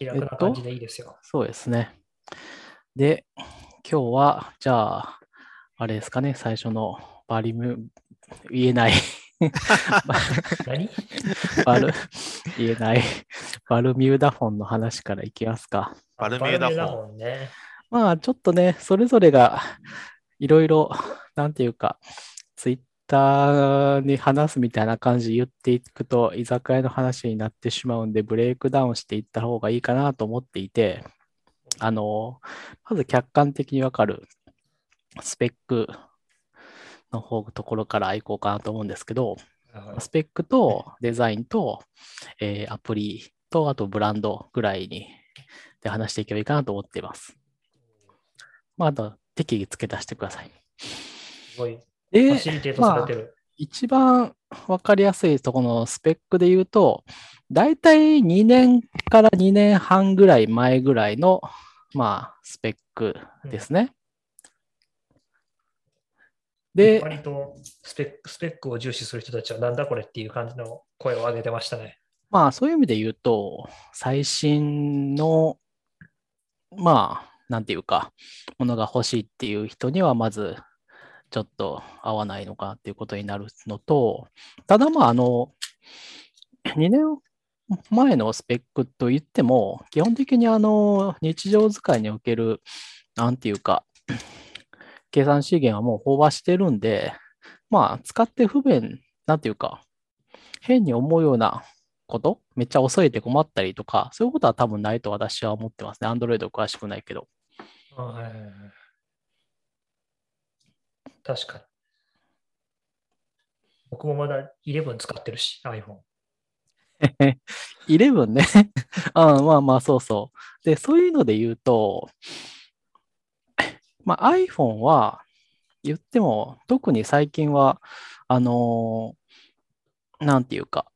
気楽な感じでいいですよ。そうですね。で、今日は、じゃあ、あれですかね、最初のバリム、言えない何？バル、言えない、バルミューダフォンの話からいきますか。バルミューダフォンバルミューダフォンね。まあ、ちょっとね、それぞれが、いろいろ、なんていうか、ツイッターに話すみたいな感じで言っていくと、居酒屋の話になってしまうんで、ブレイクダウンしていった方がいいかなと思っていて、あの、まず客観的にわかるスペックの方ところから行こうかなと思うんですけど、スペックとデザインと、えーアプリと、あとブランドぐらいにで話していけばいいかなと思っています。まあ、あと適宜付け足してください。すごい。フでァ、シリテートされてる。一番わかりやすいところのスペックで言うと、だいたい2年から2年半ぐらい前ぐらいの、まあ、スペックですね。で、割とスペックスペックを重視する人たちはなんだこれっていう感じの声を上げてましたね。まあ、そういう意味で言うと、最新の、まあ、なんていうか、ものが欲しいっていう人には、まず、ちょっと合わないのかっていうことになるのと、ただまあ、あの、2年前のスペックといっても、基本的にあの、日常使いにおける、なんていうか、計算資源はもう飽和してるんで、まあ、使って不便、なんていうか、変に思うようなこと、めっちゃ遅いで困ったりとか、そういうことは多分ないと私は思ってますね。Android 詳しくないけど。はい確かに。僕もまだ11使ってるし、iPhone。11ね。うん、まあまあ、そうそう。で、そういうので言うと、まあ、iPhone は言っても、特に最近は、あのーなんていうか、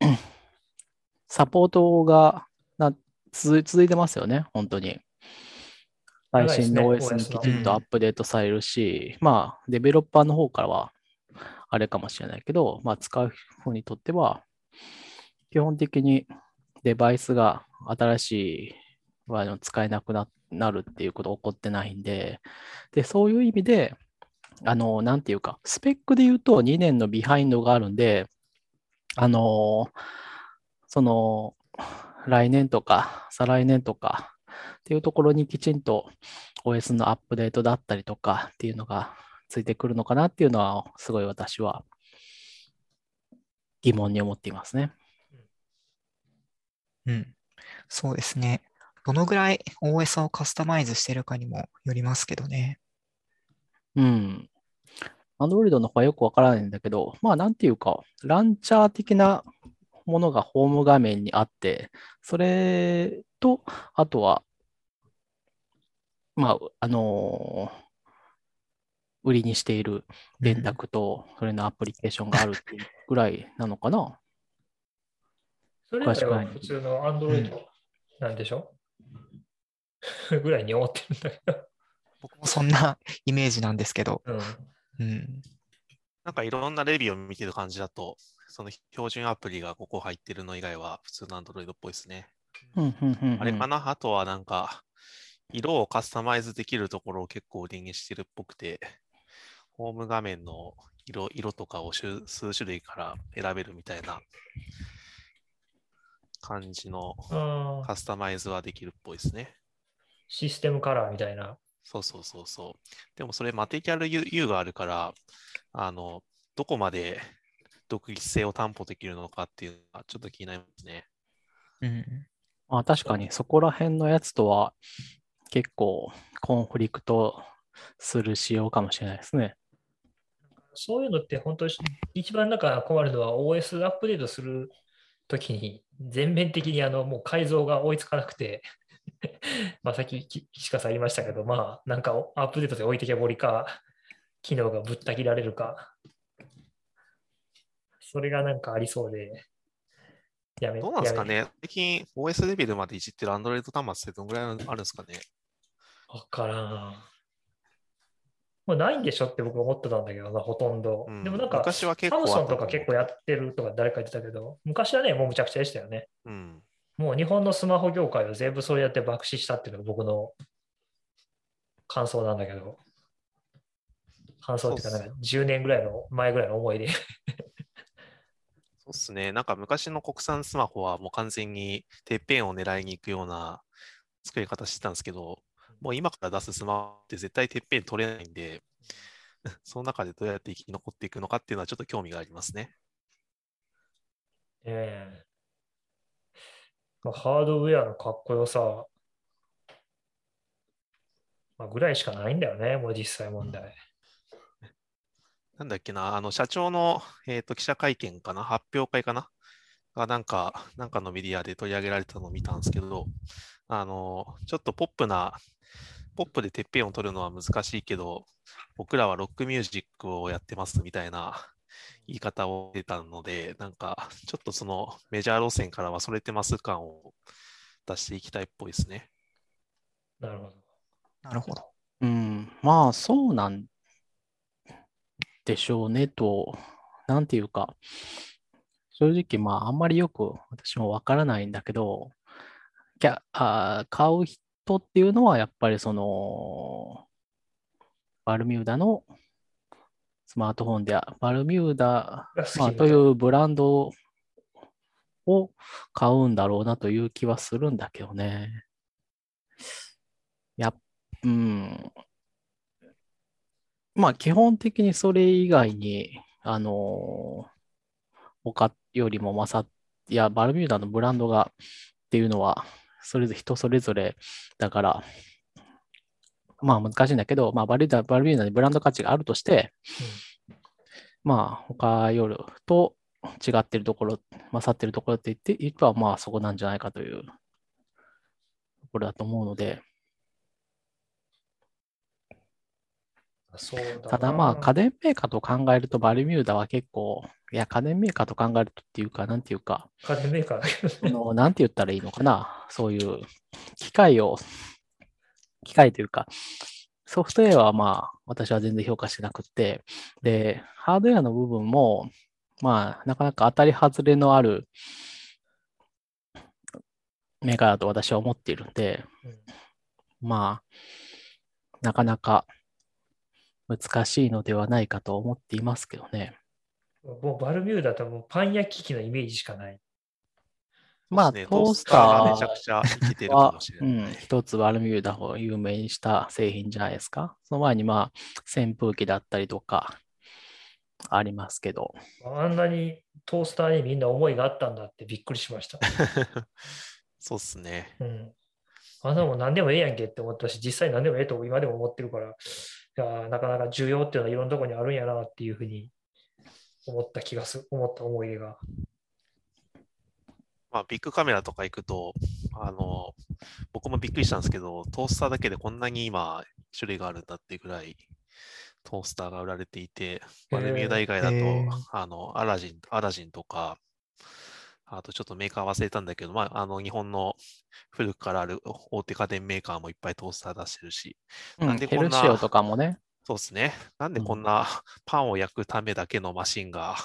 サポートがな続続いてますよね、本当に。最新の OS ねにきちんとアップデートされるし、まあ、デベロッパーの方からは、あれかもしれないけど、まあ、使う方にとっては、基本的にデバイスが新しいあの使えなくななるっていうこと起こってないんで、で、そういう意味で、あの、なんていうか、スペックで言うと2年のビハインドがあるんで、あの、その、来年とか、再来年とかっていうところにきちんと OS のアップデートだったりとかっていうのがついてくるのかなっていうのは、すごい私は疑問に思っていますね。うん。そうですね。どのぐらい OS をカスタマイズしてるかにもよりますけどね。うん。Android の方はよくわからないんだけど、まあなんていうか、ランチャー的なものがホーム画面にあって、それと、あとは、まあ、あのー売りにしている電卓と、それのアプリケーションがあるっていうぐらいなのかな。それ以外は普通の Android なんでしょ、ぐらいに思ってるんだけど。僕もそんなイメージなんですけど。うん。うん。なんかいろんなレビューを見てる感じだと、その標準アプリがここ入ってるの以外は普通の Android っぽいですね。うんうんうんうんあれかな？あとはなんか、色をカスタマイズできるところを結構売りにしてるっぽくて、ホーム画面の色色とかを数数種類から選べるみたいな感じのカスタマイズはできるっぽいですね。システムカラーみたいな。そうそうそうそう。でもそれマテリアル U, があるから、あの、どこまで独立性を担保できるのかっていうのがちょっと気になりますね。うん。まあ確かにそこら辺のやつとは結構コンフリクトする仕様かもしれないですね。そういうのって本当に一番なんか困るのは OS アップデートするときに全面的にあのもう改造が追いつかなくて まあさっきき岸川さん言いましたけど、まあなんかアップデートで置いてけぼりか、機能がぶった切られるか、それがなんかありそうで、やめどうなんですかね。最近 OS レベルまでいじってる Android 端末ってどのぐらいあるんですかねわからん。もうないんでしょって僕思ってたんだけどな、ほとんど。うんでもなんか、昔は結サムソンとか結構やってるとか誰か言ってたけど、昔はね、もうむちゃくちゃでしたよね。うん。もう日本のスマホ業界は全部それやって爆死したっていうのが僕の感想なんだけど、感想っていうか、か10年ぐらいの前ぐらいの思いで。そうっすね。なんか昔の国産スマホはもう完全にてっぺんを狙いに行くような作り方してたんですけど、もう今から出すスマホって絶対てっぺん取れないんで、その中でどうやって生き残っていくのかっていうのはちょっと興味がありますね。ええまあ、ハードウェアのかっこよさ、まあ、ぐらいしかないんだよね、もう実際問題。なんだっけな、あの社長の、えーと記者会見かな、発表会かな、がなんか、なんかのメディアで取り上げられたのを見たんですけど、あの、ちょっとポップな、ポップでてっぺんを取るのは難しいけど、僕らはロックミュージックをやってますみたいな言い方を出たので、なんか、ちょっとそのメジャー路線からはそれてます感を出していきたいっぽいですね。なるほど。なるほど。うん、まあそうなんでしょうねと、なんていうか、正直まああんまりよく私もわからないんだけど、キャあー買う人っていうのはやっぱりその、バルミューダのスマートフォンで、バルミューダ、まあ、というブランドを買うんだろうなという気はするんだけどね。やっ、うん。まあ基本的にそれ以外に、あのー他よりも勝っ、いや、バルミューダのブランドがっていうのは、それぞれ人それぞれだから、まあ難しいんだけど、まあバルミューダ、バルミューダにブランド価値があるとして、まあ他よりと違ってるところ、勝ってるところって言って、言えばまあそこなんじゃないかというところだと思うので、そうだなただまあ家電メーカーと考えるとバルミューダは結構、いや家電メーカーと考えるとっていうか、なんていうか、家電メーカー。のなんて言ったらいいのかな、そういう機械を、機械というか、ソフトウェアはまあ私は全然評価してなくって、で、ハードウェアの部分も、まあなかなか当たり外れのあるメーカーだと私は思っているんで、まあ、なかなか難しいのではないかと思っていますけどね。もうバルミューダともうパン焼き器のイメージしかない。まあ、トースタがめちゃーくちゃ生きてるかはもしれうない。ん、一つバルミューダを有名にした製品じゃないですか。その前にまあ、扇風機だったりとかありますけど。あんなにトースターにみんな思いがあったんだってびっくりしました。そうっすね。うん。あんなもん何でもええやんけって思ったし、実際何でもええと今でも思ってるから、いやなかなか需要っていうのはいろんなところにあるんやなっていうふうに思った気がする、思った思い出が。まあ、ビッグカメラとか行くと、あの、僕もびっくりしたんですけど、トースターだけでこんなに今、種類があるんだっていうぐらい、トースターが売られていて、バルミューダ以外だと、あの、アラジン、アラジンとか、あとちょっとメーカー忘れたんだけど、まあ、あの、日本の古くからある大手家電メーカーもいっぱいトースター出してるし、うん、なんでこんなヘルシオとかもね。そうですね。なんでうんこんなパンを焼くためだけのマシンが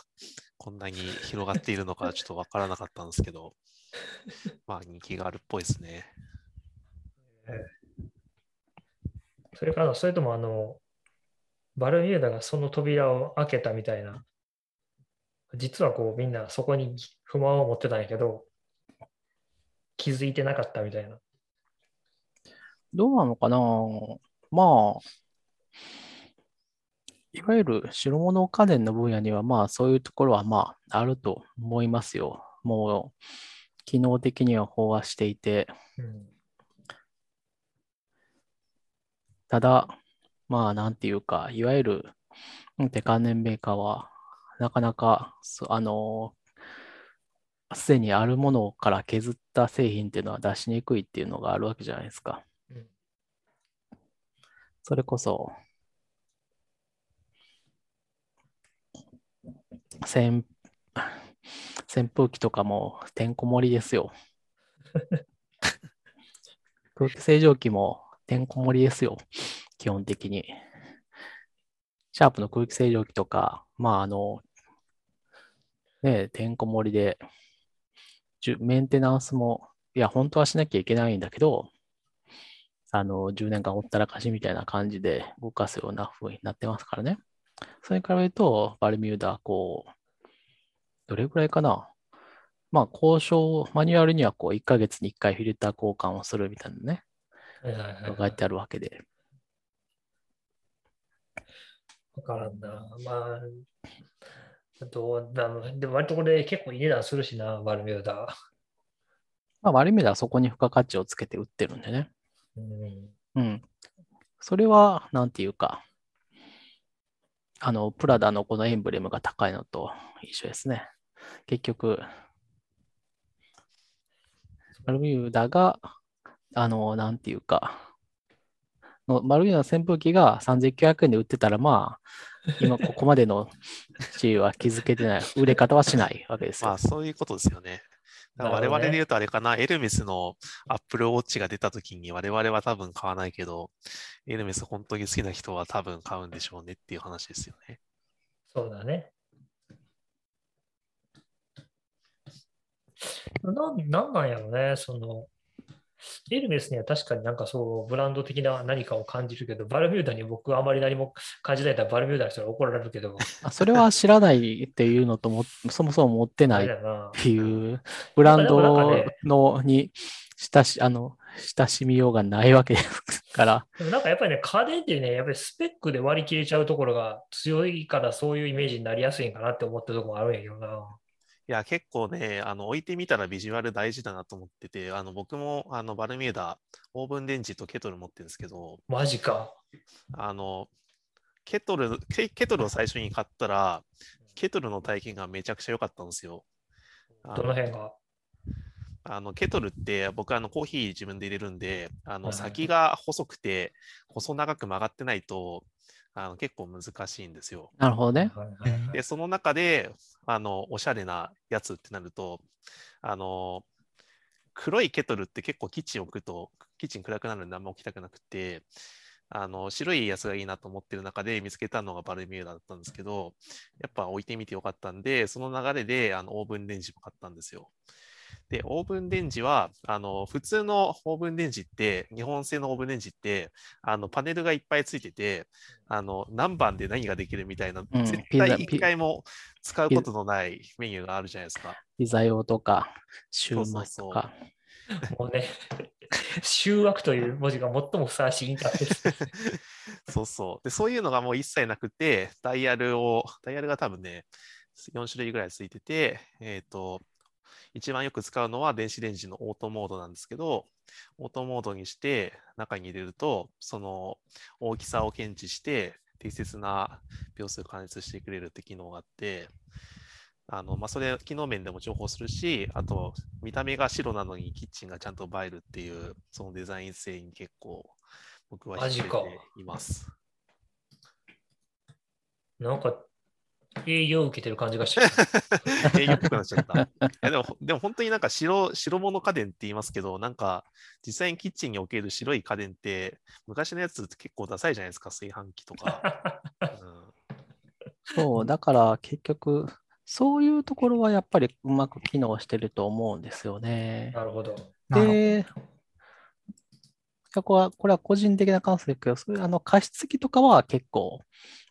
こんなに広がっているのかちょっとわからなかったんですけど、まあ人気があるっぽいですね。それから、それともあの、バルミューダがその扉を開けたみたいな、実はこうみんなそこに不満を持ってたんやけど、気づいてなかったみたいな。どうなのかな？まあ、いわゆる白物家電の分野には、まあそういうところはまああると思いますよ。もう、機能的には飽和していて、うんただ、まあなんていうか、いわゆる大手関連メーカーは、なかなか、そあの、すでにあるものから削った製品っていうのは出しにくいっていうのがあるわけじゃないですか。うんそれこそ、扇、扇風機とかもてんこ盛りですよ。空気清浄機もてんこ盛りですよ。基本的に。シャープの空気清浄機とか、まああの、ね、てんこ盛りで、メンテナンスもいや、本当はしなきゃいけないんだけど、あの、10年間ほったらかしみたいな感じで動かすような風になってますからね。それに比べると、バルミューダはこう、どれぐらいかな。まあ、交渉、マニュアルにはこう、1ヶ月に1回フィルター交換をするみたいなね、書いてあるわけで。わからんな。まあ、あと、だでも割とこれ結構いい値段するしな、バルミューダ。まあ、バルミューダはそこに付加価値をつけて売ってるんでね。うん。うん。それは、なんていうか、あの、プラダのこのエンブレムが高いのと一緒ですね。結局、バルミューダが、あの、なんていうか、のバルミューダの扇風機が3900円で売ってたら、まあ、今ここまでの地位は築けてない、売れ方はしないわけですよまあ、。そういうことですよね。我々で言うとあれかな、エルメスの Apple Watch が出た時に我々は多分買わないけど、エルメス本当に好きな人は多分買うんでしょうねっていう話ですよね。そうだね。なんなんなんやろね、その、エルメスには確かになんかそう、ブランド的な何かを感じるけど、バルミューダに僕はあまり何も感じないからバルミューダの人に怒られるけど、あそれは知らないっていうのとも、そもそも持ってあないっ。ていうブランドねのに親し、あの、親しみようがないわけですから、でもなんかやっぱりね、家電ってね、やっぱりスペックで割り切れちゃうところが強いからそういうイメージになりやすいんかなって思ってるところもあるんやけどな。いや、結構ね、あの置いてみたらビジュアル大事だなと思ってて、あの僕もあのバルミューダ、オーブンレンジとケトル持ってるんですけど、マジか。あの、ケトル、ケケトルを最初に買ったら、ケトルの体験がめちゃくちゃ良かったんですよ。あどの辺が？あのケトルって僕あのコーヒー自分で入れるんで、あの先が細くて細長く曲がってないとあの結構難しいんですよ。なるほどね。で、その中であのおしゃれなやつってなると、あの黒いケトルって結構キッチン置くとキッチン暗くなるんであんま置きたくなくて、あの白いやつがいいなと思ってる中で見つけたのがバルミューダだったんですけど、やっぱ置いてみてよかったんで、その流れであのオーブンレンジも買ったんですよ。で、オーブンレンジは、あの、普通のオーブンレンジって、日本製のオーブンレンジって、あの、パネルがいっぱいついてて、あの、何番で何ができるみたいな、うん絶対一回も使うことのないメニューがあるじゃないですか。ピザ用とか、シューマイそうそうとか。もうね、集約という文字が最もふさわしいインターフェース。そうそう。で、そういうのがもう一切なくて、ダイヤルを、ダイヤルが多分ね、4種類ぐらいついてて、えっ、と、一番よく使うのは電子レンジのオートモードなんですけど、オートモードにして中に入れると、その大きさを検知して、適切な秒数を加熱してくれるって機能があって、あのまあ、それ、機能面でも重宝するし、あと、見た目が白なのにキッチンがちゃんと映えるっていう、そのデザイン性に結構、僕はマジか引かれています。なんか、営業を受けてる感じがして 営業っぽくなっちゃった。いやでも、でも本当になんか白、白物家電って言いますけど、なんか実際にキッチンにおける白い家電って、昔のやつって結構ダサいじゃないですか、炊飯器とか。うんそう、だから結局、そういうところはやっぱりうまく機能してると思うんですよね。なるほど。で、ここは、これは個人的な感想ですけど、そういうあの加湿器とかは結構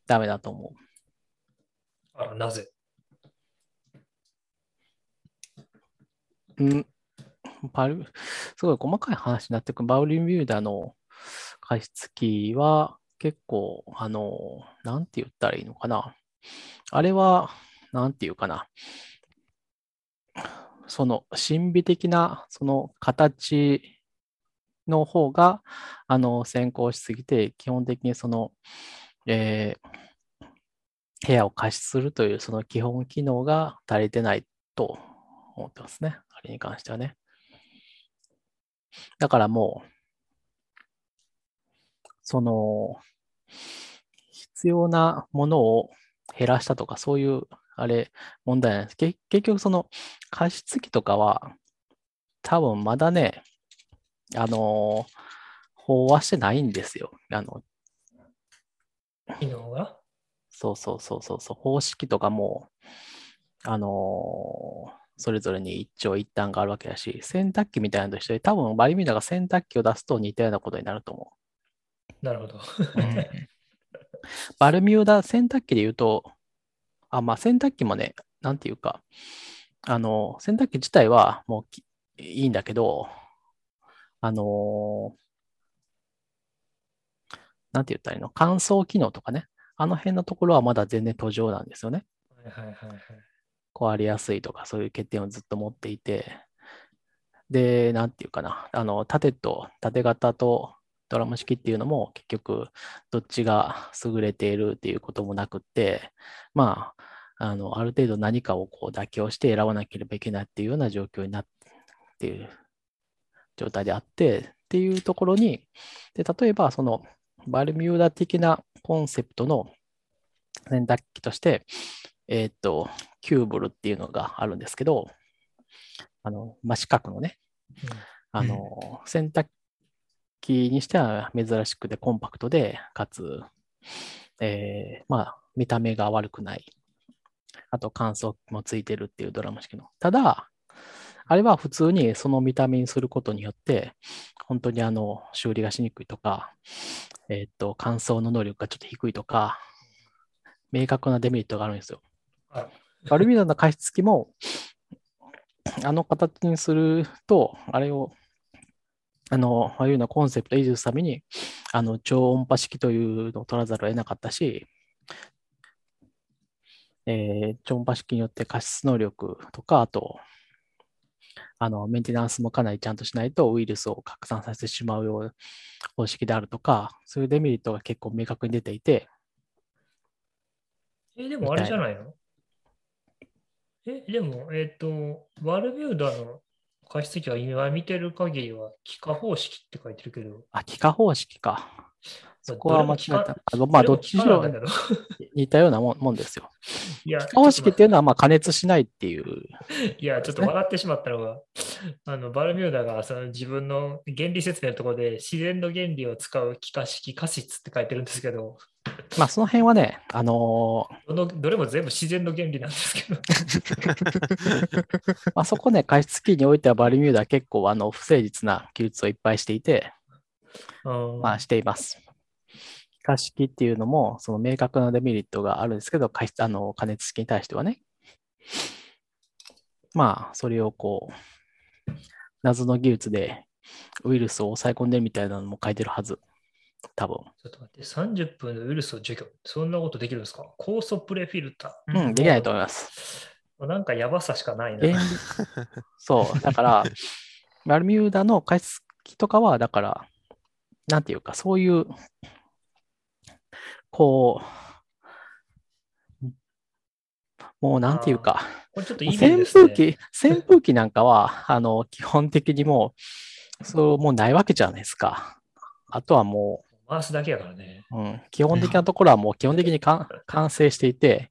ダメだと思う。あなぜ？うん、バル、すごい細かい話になってくる。バウリンビューダーの加湿器は結構、あの、なんて言ったらいいのかな。あれは、なんて言うかな。その神秘的なその形の方があの先行しすぎて、基本的にその、えー部屋を加湿するというその基本機能が足りてないと思ってますね。あれに関してはね。だからもう、その、必要なものを減らしたとか、そういう、あれ、問題なんです。結局、その、加湿器とかは、多分まだね、あの、飽和してないんですよ。あの、機能が？そうそうそうそうそう、方式とかも、あのそれぞれに一長一短があるわけだし、洗濯機みたいなのと一緒で、多分バルミューダが洗濯機を出すと似たようなことになると思なるほど。う。バルミューダ洗濯機で言うと、あ、まあ洗濯機もね、なんていうか、あの、洗濯機自体はもうきいいんだけど、あのなんて言ったらいいの？乾燥機能とかね、あの辺のところはまだ全然途上なんですよね。はいはいはいはい。壊れやすいとかそういう欠点をずっと持っていて、で、なんていうかな、あの、縦と縦型とドラム式っていうのも結局どっちが優れているっていうこともなくって、まあ、あの、ある程度何かをこう妥協して選ばなければいけないっていうような状況になっている状態であって、っていうところに、で、例えばそのバルミューダ的なコンセプトの洗濯機として、えーっと、キューブルっていうのがあるんですけど、あの、真四角のね、あの、洗濯機にしては珍しくてコンパクトで、かつ、えーまあ、見た目が悪くない。あと乾燥もついてるっていうドラム式の。ただ、あれは普通にその見た目にすることによって、本当にあの、修理がしにくいとか、えーっと、乾燥の能力がちょっと低いとか、明確なデメリットがあるんですよ。はいバルミューダの加湿器も、あの形にすると、あれを、あの、ああいうようなコンセプトを維持するために、あの、超音波式というのを取らざるを得なかったし、えー超音波式によって加湿能力とか、あと、あの、メンテナンスもかなりちゃんとしないとウイルスを拡散させてしまうような方式であるとか、そういうデメリットが結構明確に出ていて、え、でもあれじゃないの？え、でも、えっ、と、バルミューダの加湿器は今見てる限りは、気化方式って書いてるけど、あ、気化方式か。そこどは間違えれも気化た。あのまあ、どっちにしろ 似たようなもんですよ。いや、気化方式っていうのは、まあ、加熱しないっていう。いや、ちょっと笑ってしまったのが、あのバルミューダがその自分の原理説明のところで自然の原理を使う気化式加湿って書いてるんですけど、まあ、その辺はね、あのーどのどれも全部自然の原理なんですけど、まあ、そこね、加湿器においてはバルミューダは結構、あの、不誠実な記述をいっぱいしていて、うんまあ、しています。気化式っていうのも、その明確なデメリットがあるんですけど、加湿あの加熱式に対してはね。まあ、それをこう、謎の技術でウイルスを抑え込んでるみたいなのも書いてるはず。多分。ちょっと待って、30分でウイルスを除去。そんなことできるんですか？酵素プレフィルター。うん、できないと思います。なんかやばさしかないな。そう、だから、バルミューダの加湿器とかは、だから、なんていうか、そういう、こう、もうなんていうか、これちょっといい面扇。風機、扇風機なんかは、あの、基本的にもう、そう、もうないわけじゃないですか。あとはも回すだけやからね。う、うん、基本的なところはもう基本的にか完成していて、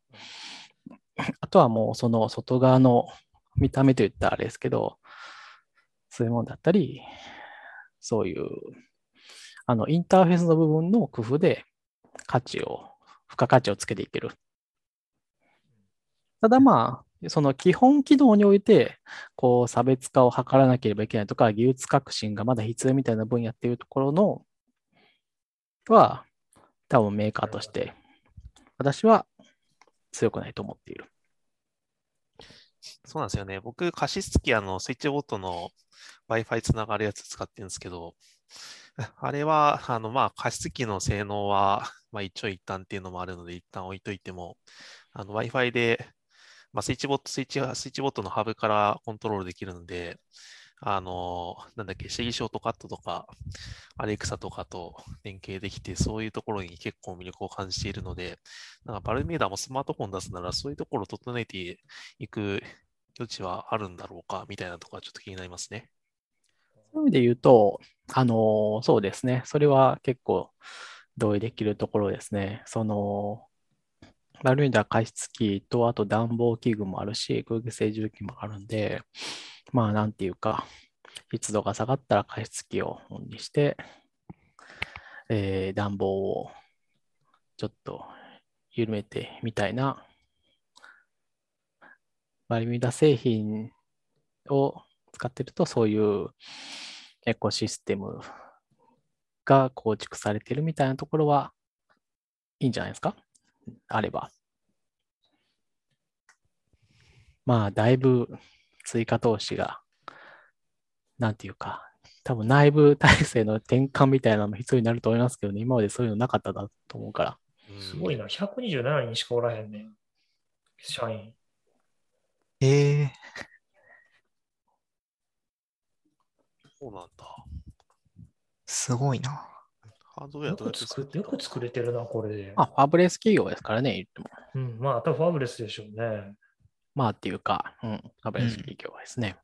あとはもうその外側の見た目といったらあれですけど、そういうものだったり、そういう、あの、インターフェースの部分の工夫で価値を、付加価値をつけていける。ただまあ、その基本機能において、こう、差別化を図らなければいけないとか、技術革新がまだ必要みたいな分野っていうところの、は、多分メーカーとして、私は強くないと思っている。そうなんですよね。僕、加湿器、あの、スイッチボットの Wi-Fi つながるやつ使ってるんですけど、あれは、あの、まあ、加湿器の性能は、まあ、一長一短っていうのもあるので、一旦置いといても、あの、Wi-Fi で、まあ、スイッチボット、スイッチ、スイッチボットのハブからコントロールできるので、あの、なんだっけ、シェギショートカットとか、アレクサとかと連携できて、そういうところに結構魅力を感じているので、なんかバルミューダもスマートフォン出すなら、そういうところを整えていく余地はあるんだろうか、みたいなところはちょっと気になりますね。そういう意味で言うと、あの、そうですね。それは結構同意できるところですね。その、バルミューダ加湿器と、あと暖房器具もあるし、空気清浄機もあるんで、まあ、なんていうか、湿度が下がったら加湿器をオンにして、えー暖房をちょっと緩めてみたいな、バルミューダ製品を使ってると、そういうエコシステムが構築されてるみたいなところはいいんじゃないですか？あれば。まあ、だいぶ追加投資が、なんていうか、多分内部体制の転換みたいなのも必要になると思いますけどね、今までそういうのなかっただと思うから。うんすごいな。127人しかおらへんねん。社員。ええそうなんだ。すごいな。ハードウェアよどうやっく作って、て作ったよく作れてるな、これで。まあ、ファブレス企業ですからね、言っても。うん、まあ、多分ファブレスでしょうね。まあっていうか、うん、ファブレス企業ですね。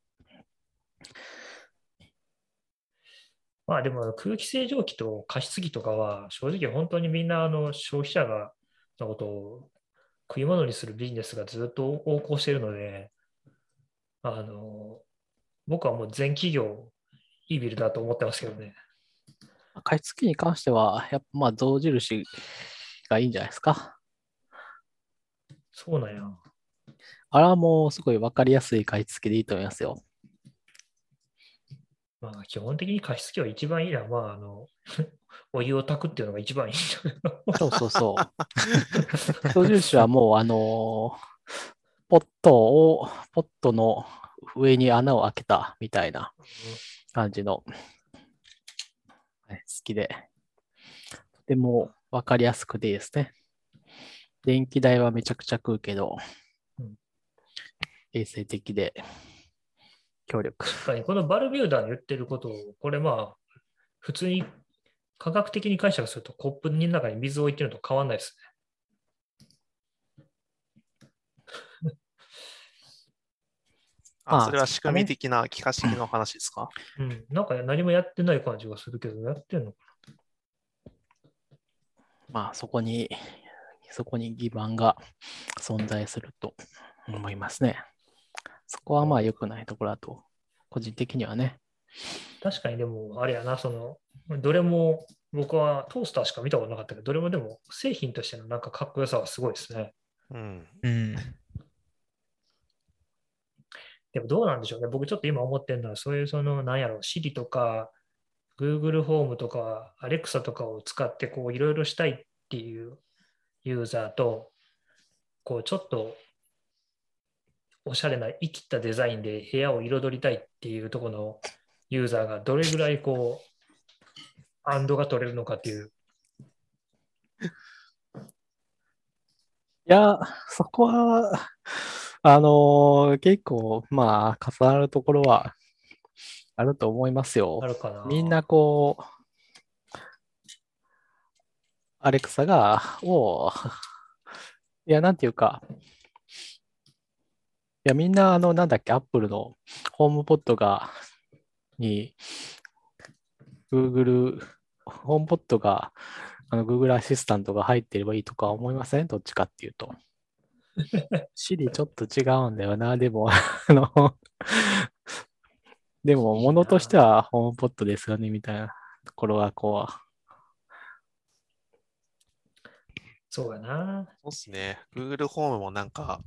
まあでも空気清浄機と加湿器とかは正直本当にみんなあの消費者がのことを食い物にするビジネスがずっと横行しているので、あの、僕はもう全企業いいビルだと思ってますけどね。加湿器に関しては、やっぱまあ象印がいいんじゃないですか。そうなんや。あれはもうすごいわかりやすい加湿器でいいと思いますよ。まあ基本的に加湿器は一番いいのは、まああの、お湯を炊くっていうのが一番いいんだけど。そうそうそう。象印はもうあのーポットを、ポットの上に穴を開けたみたいな感じの、はい好きで、とてもわかりやすくていいですね。電気代はめちゃくちゃ食うけどうん、衛生的で強力。確かにこのバルミューダの言ってることを、これまあ、普通に科学的に解釈するとコップの中に水を置いてるのと変わんないですまああ、それは仕組み的な気化式の話ですか？ね。うん。なんか何もやってない感じがするけど、やってんのかまあそこに、そこに基盤が存在すると思いますね。そこはまあ良くないところだと、個人的にはね。な確かにでも、あれやな、その、どれも僕はトースターしか見たことなかったけど、どれもでも製品としてのなんかかっこよさはすごいですね。うん。うん。でもどうなんでしょうね。僕ちょっと今思ってるのは、そういうその、なんやろ、Siri とか、Google ホームとか、Alexa とかを使って、こう、いろいろしたいっていうユーザーと、こう、ちょっと、おしゃれな、生きったデザインで部屋を彩りたいっていうところのユーザーがどれぐらいこう、アンドが取れるのかっていう。いや、そこは、あのー結構、まあ、重なるところはあると思いますよあ。るかな。みんなこう、アレクサが、を、いや、なんていうか、いや、みんな、あの、なんだっけ、アップルのホームポットが、に、Google、ホームポットが、あの、Google アシスタントが入ってればいいとか思いません？どっちかっていうと。Siri ちょっと違うんだよな、でも、あの、でも、ものとしてはホームポットですよね、みたいなところが、こそうやな。そうっすね。Google ホームもなんか、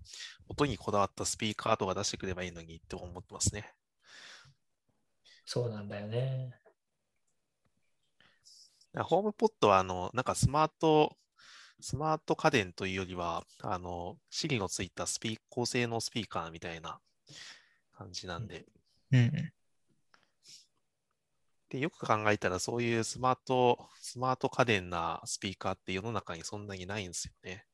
音にこだわったスピーカーとか出してくればいいのにって思ってますね。そうなんだよね。ホームポットは、あの、なんかスマート、スマート家電というよりは、あの、Siri のついたスピー高性能スピーカーみたいな感じなんで。うん。で、よく考えたら、そういうスマート、スマート家電なスピーカーって世の中にそんなにないんですよね。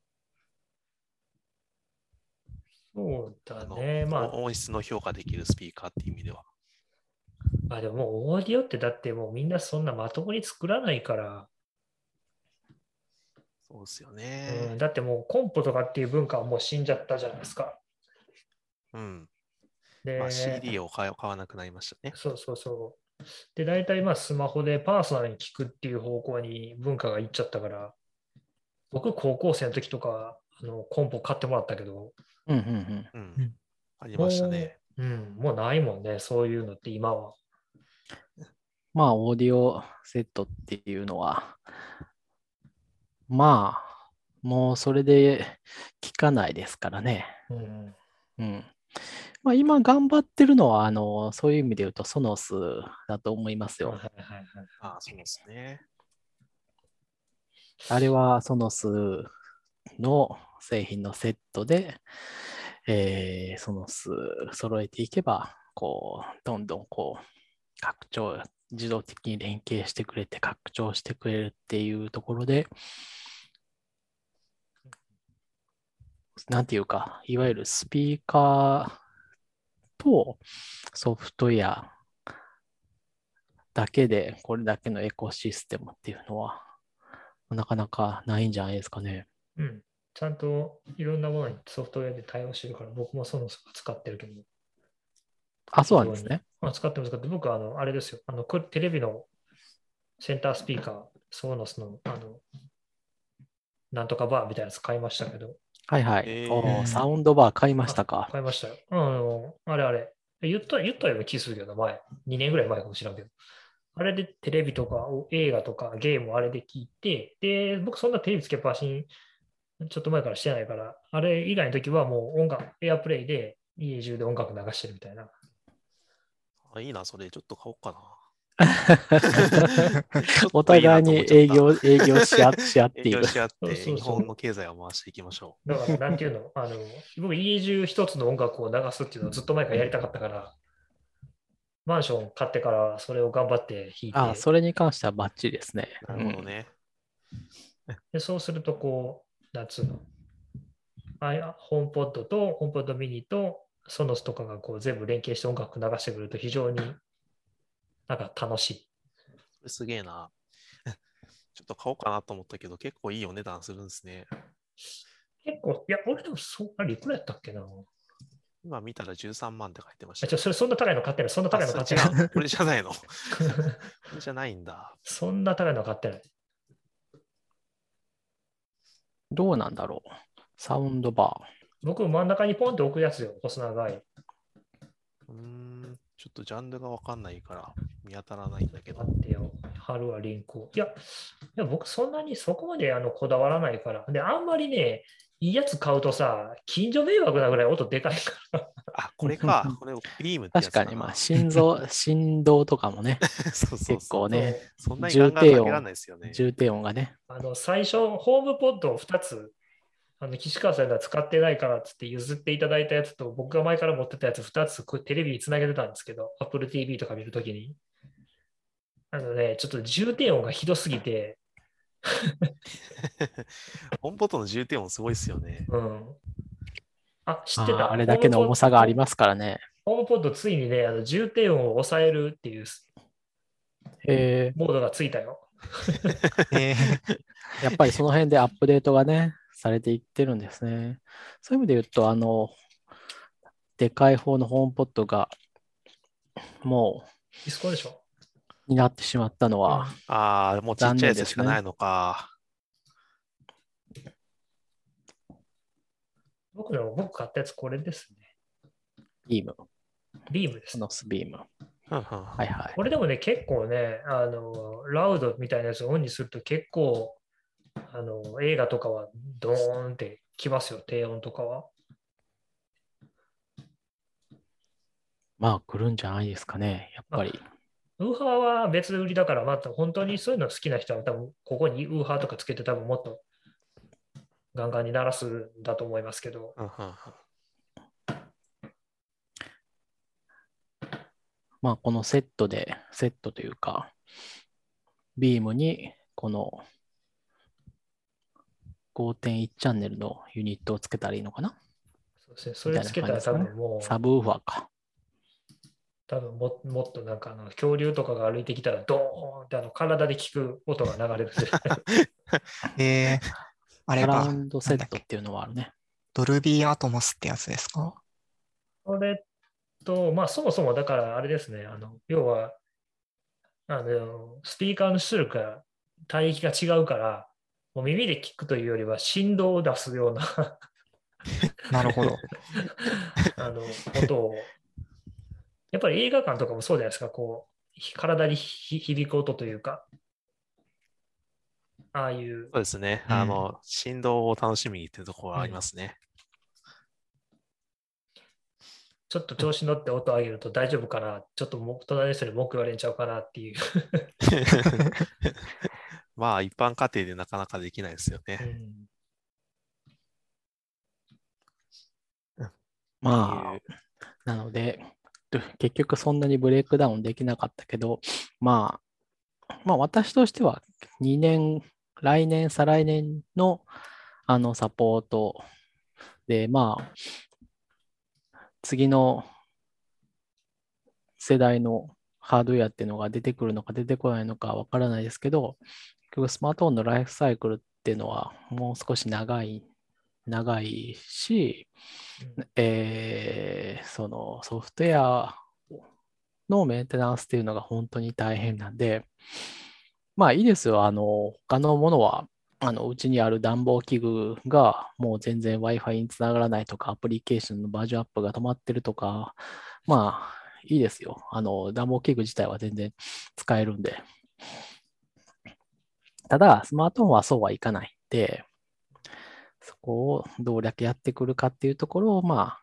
そうだね。まあ、お音質の評価できるスピーカーっていう意味では。あ、でももうオーディオってだってもうみんなそんなまともに作らないから、そうですようん、ね。だってもうコンポとかっていう文化はもう死んじゃったじゃないですか。うん。で、まあ、CD を買わ買わなくなりましたね。そうそうそう。で、大体まあスマホでパーソナルに聞くっていう方向に文化がいっちゃったから、僕高校生の時とかあのコンポ買ってもらったけど、う、うんうんうん。うんうん。ありましたね。うん、もうないもんね、そういうのって今は。まあ、オーディオセットっていうのは、まあ、もうそれで聞かないですからね。うん、うん。まあ、今頑張ってるのは、あの、そういう意味で言うと、ソノスだと思いますよ。はいはいはい。ああ、そうですね。あれはソノスの製品のセットで、えー、ソノス揃えていけば、こう、どんどんこう、拡張、自動的に連携してくれて拡張してくれるっていうところで、なんていうか、いわゆるスピーカーとソフトウェアだけでこれだけのエコシステムっていうのは、なかなかないんじゃないですかね。うん。ちゃんといろんなものにソフトウェアで対応してるから、僕もその使ってるけど。あ、そうなんですね。まあ、使っても使って、僕はあの、あれですよ。あの、これテレビのセンタースピーカー、ソーノスの、あの、なんとかバーみたいなやつ買いましたけど、はいはい。えーサウンドバー買いましたか。買いましたよ。あの、あれあれ。言った、言ったような気するけど、前。2年ぐらい前かもしれんけど。あれでテレビとか映画とかゲームをあれで聞いて、で、僕そんなテレビつけっぱなしにちょっと前からしてないから、あれ以外の時はもう音楽、エアプレイで家中で音楽流してるみたいな。あいいな、それ、ちょっと買おうかな。お互いに営業、営業し合し合って営いる。業し合って、そうそうそう日本の経済を回していきましょだから、なんていうの、あの、僕家中一つの音楽を流すっていうのをずっと前からやりたかったから、マンション買ってからそれを頑張って弾いて、あ、それに関してはバッチリですね。う。なるほどね。でそうすると、こう、なんつうの、ホームポッドと、ホームポッドミニと、ソノスとかがこう全部連携して音楽流してくると非常になんか楽しい。すげえな。ちょっと買おうかなと思ったけど、結構いいお値段するんですね。結構、いや、俺でもそんなにいくらやったっけな。今見たら13万って書いてましたあちょ、それそんな高いの買ってない。そんな高いの買ってあない。これじゃないの？これじゃないんだ。そんな高いの買ってない。どうなんだろう。サウンドバ僕、真ん中にポンって置くやつよ、細長い。うーん、ちょっとジャンルがわかんないから見当たらないんだけど待。ってよ。春はリンクを。いや、いや僕そんなにそこまであのこだわらないから。で、あんまりね、いいやつ買うとさ、近所迷惑なぐらい音でかいから。あ、これか。これ、クリームってー。やつ確かに、まあ、心臓、振動とかもね、そうそうそう結構ね、そんなにガンガンかけられないですよね。重低音がね。あの最初、ホームポッドを2つ、あの岸川さんが使ってないからっつって譲っていただいたやつと、僕が前から持ってたやつ2つこうテレビにつなげてたんですけど、Apple TV とか見るときに。あのね、ちょっと重低音がひどすぎて、ホームポットの重点音すごいですよね。うん。あ、知ってたあれだけの重さがありますからね。ホームポッドついにね、あの重低音を抑えるっていうえモードがついたよ。えーー、やっぱりその辺でアップデートがね、されていってるんですね。そういう意味で言うと、あの、でかい方のホームポットが、もディスコでしょ？う、になってしまったのは、ああ、もうちっちゃいやつしかないのか。僕の僕買ったやつこれですね。ビーム、ビームですソ。ノスビーム。はいはい。これでもね、結構ね、あの、ラウドみたいなやつをオンにすると結構、あの、映画とかはドーンってきますよ、低音とかは。まあ、来るんじゃないですかね、やっぱり。ウーハーは別売りだから、また本当にそういうの好きな人は多分ここにウーハーとかつけて多分もっとガンガンに鳴らすんだと思いますけど、うんうんうんまあ、このセットで、セットというか、ビームにこの5.1チャンネルのユニットをつけたらいいのかな？そうですね、それつけたら多分もう、サブウーファーか。多分ももっとなんかあの恐竜とかが歩いてきたらドーンってあの体で聞く音が流れる。えーあれかサラウ、ンドセットっていうのはあるね。ドルビーアトモスってやつですか？それと、まあそもそもだからあれですね、あの要はあのスピーカーの出力が帯域が違うから、もう耳で聞くというよりは振動を出すような なるほど。あの音を。やっぱり映画館とかもそうじゃないですか、こう、ひ体にひ響く音というか、ああいうそうですね。うんあの、振動を楽しみにっていうところはありますね。ちょっと調子乗って音上げると大丈夫かな、ちょっとも隣の人に文句言われんちゃうかなっていう。まあ、一般家庭でなかなかできないですようね。んまあ、なので、で結局そんなにブレイクダウンできなかったけど、まあ、まあ私としては2年、来年、再来年のあのサポートで、まあ、次の世代のハードウェアっていうのが出てくるのか出てこないのかわからないですけど、結局スマートフォンのライフサイクルっていうのはもう少し長い、長いし、えーそのソフトウェアのメンテナンスっていうのが本当に大変なんで、まあいいですよ。あの、他のものは、あの、うちにある暖房器具がもう全然 Wi-Fi につながらないとか、アプリケーションのバージョンアップが止まってるとか、まあいいですよ。あの、暖房器具自体は全然使えるんで。ただ、スマートフォンはそうはいかないんで、そこをどうだけやってくるかっていうところを、ま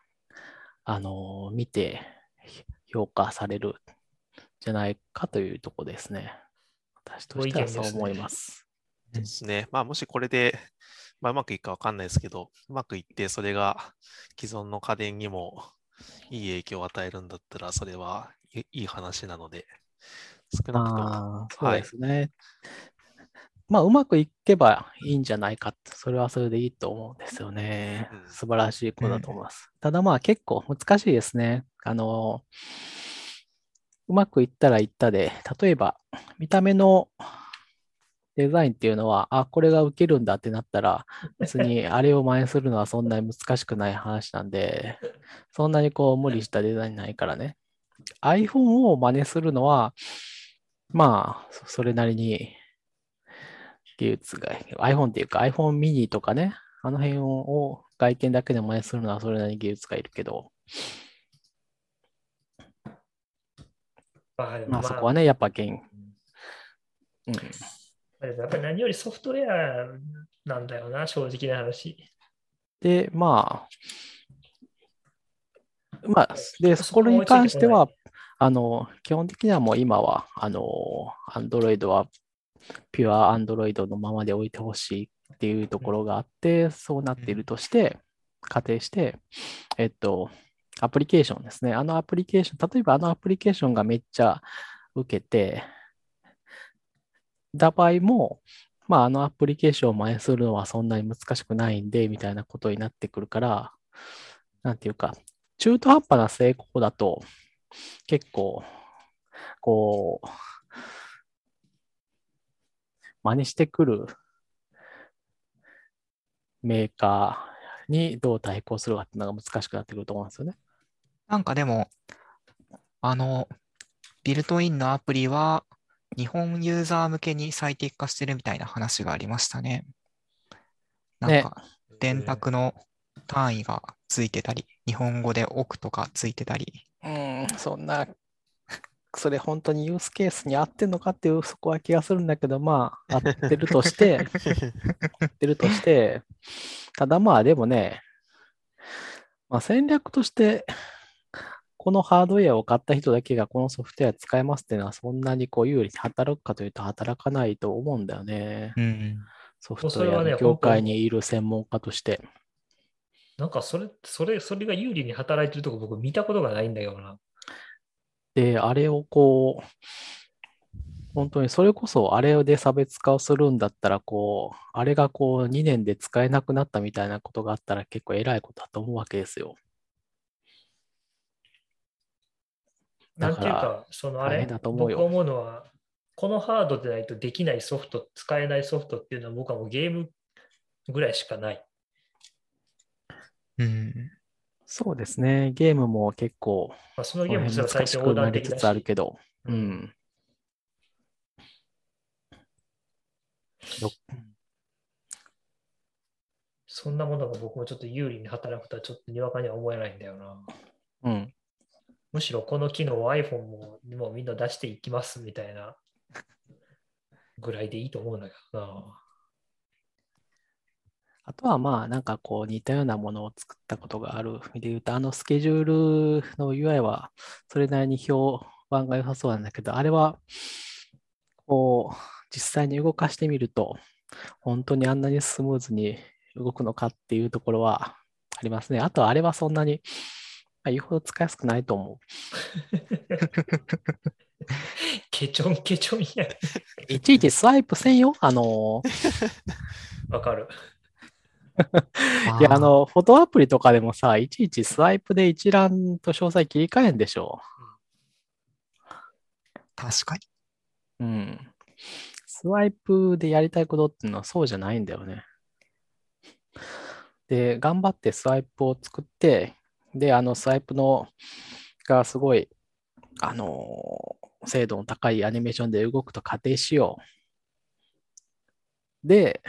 あ、あの、見て評価されるんじゃないかというところですね。私としてはそう思います。ですね。まあ、もしこれで、まあ、うまくいくかわかんないですけど、うまくいって、それが既存の家電にもいい影響を与えるんだったら、それはいいい話なので、少なくとも、そうですね。まあ、うまくいけばいいんじゃないかって、それはそれでいいと思うんですよねうん。素晴らしい子だと思います。ただまあ結構難しいですね。あの、うまくいったらいったで、例えば見た目のデザインっていうのは、あ、これが受けるんだってなったら、別にあれを真似するのはそんなに難しくない話なんで、そんなにこう無理したデザインないからね。iPhone を真似するのは、まあ、そそれなりに技術が、iPhone っていうか iPhone mini とかね、あの辺を外見だけで真似するのはそれなりに技術がいるけど、まあ、まあそこはね、やっぱ現、うん。やっぱり何よりソフトウェアなんだよな、正直な話。で、まあ、まあ、で、そそこに関してはあの、基本的にはもう今は、あの、Android は、ピュア Android のままで置いてほしいっていうところがあって、そうなっているとして、仮定して、えっと、アプリケーションですね。あのアプリケーション、例えばあのアプリケーションがめっちゃ受けて、だ場合も、まあ、あのアプリケーションを真似するのはそんなに難しくないんで、みたいなことになってくるから、なんていうか、中途半端な成功だと、結構、こう、真似してくるメーカーにどう対抗するかっていうのが難しくなってくると思うんですよね。なんかでも、あの、ビルトインのアプリは日本ユーザー向けに最適化してるみたいな話がありましたね。なんねか、電卓の単位がついてたり、日本語で奥とかついてたり。うん、そんな、それ本当にユースケースに合ってんのかっていう、そこは気がするんだけど、まあ、合ってるとして、合ってるとして、ただまあでもね、まあ、戦略として、このハードウェアを買った人だけがこのソフトウェア使えますっていうのはそんなにこう有利に働くかというと働かないと思うんだよね。うん。ソフトウェアの業界にいる専門家として。なんかそれ、それ、それが有利に働いてるとこ僕見たことがないんだけどな。で、あれをこう、本当にそれこそあれで差別化をするんだったら、こう、あれがこう2年で使えなくなったみたいなことがあったら結構偉いことだと思うわけですよ。なんていうだかそのあれ大変、だと思うよ僕思うのは、このハードでないとできないソフト、使えないソフトっていうのは僕はもうゲームぐらいしかない。うん。そうですね。ゲームも結構、まあ、そのゲームすら辺難し最近横くなりつ断的だし、つあるけど、ううんそんなものが僕もちょっと有利に働くとはちょっとにわかには思えないんだよな。うん。むしろこの機能を iPhone ももうみんな出していきますみたいなぐらいでいいと思うんだけどな。あとはまあなんかこう似たようなものを作ったことがある意味で言うと、あのスケジュールの UI はそれなりに評判が良さそうなんだけど、あれはこう実際に動かしてみると、本当にあんなにスムーズに動くのかっていうところはありますね。あとあれはそんなにまあ言うほど使いやすくないと思ケチョンケチョンや。う。いちいちスワイプせんよ。あの、わかる。いや、あの、フォトアプリとかでもさ、いちいちスワイプで一覧と詳細切り替えんでしょ。確かに。うん。スワイプでやりたいことっていうのはそうじゃないんだよね。で、頑張ってスワイプを作って、で、あの、スワイプのがすごい、あの精度の高いアニメーションで動くと仮定しよう。で、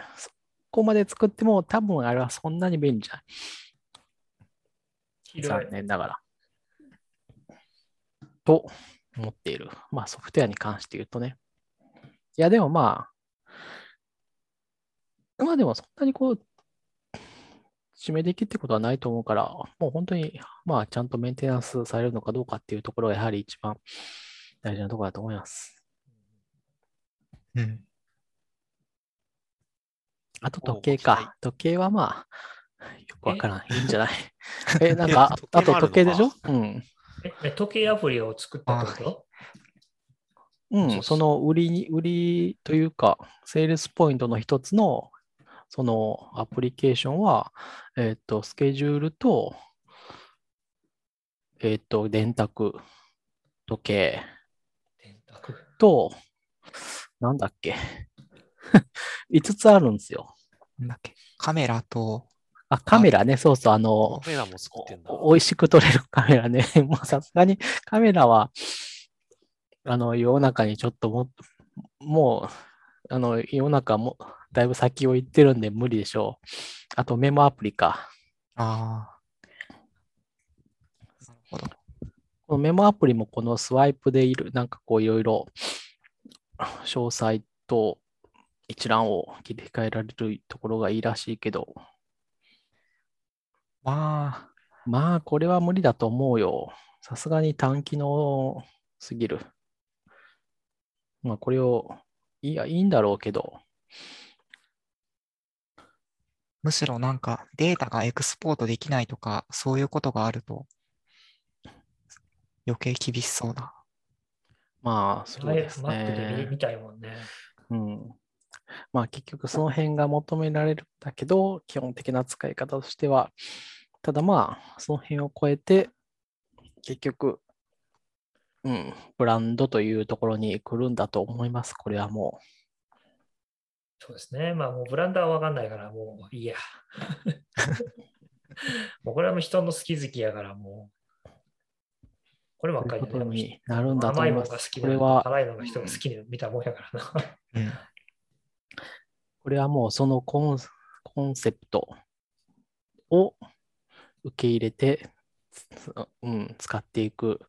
そこまで作っても多分あれはそんなに便利じゃない。残。念ながら。と思っている。まあソフトウェアに関して言うとね。いやでもまあ、まあでもそんなにこう、締めできってことはないと思うから、もう本当に、まあちゃんとメンテナンスされるのかどうかっていうところがやはり一番大事なところだと思います。うん。あと時計か。時計はまあ、よくわからん。いいんじゃない？え え、なんか、あと時計でしょ？かうん。ええ時計アプリを作ったってこと？うん、その売りに、売りというか、セールスポイントの一つの、そのアプリケーションは、えっと、スケジュールと、えっと、電卓、時計電卓。と、なんだっけ？5つあるんですよ。なんだっけ？カメラと、あ、カメラね、そうそう、あのカ、メラも作ってんだ。お美味しく撮れるカメラね。もうさすがにカメラは、あの、世の中にちょっとも、もう、あの、世の中も、だいぶ先を行ってるんで無理でしょう。あとメモアプリか。ああ。なるほど。このメモアプリもこのスワイプでいる、なんかこういろいろ、詳細と一覧を切り替えられるところがいいらしいけど、まあ、まあ、これは無理だと思うよ。さすがに単機能すぎる。まあ、これを、いや、いいんだろうけど、むしろなんかデータがエクスポートできないとか、そういうことがあると、余計厳しそうな。まあ、そうですマップで。見たいもんね。うん。まあ、結局その辺が求められるんだけど、基本的な使い方としては、ただまあ、その辺を超えて、結局、うん、ブランドというところに来るんだと思います。これはもそうですね。まあもうブランドはわかんないからもういいや。もうこれはもう人の好き好きやからもう。こればう、っかりになるんだと甘い思いますものが好き。なこれは、辛いのが人が好きで見たもんやからな。うん。これはもうそのコンコンセプトを受け入れて、つうん、使っていく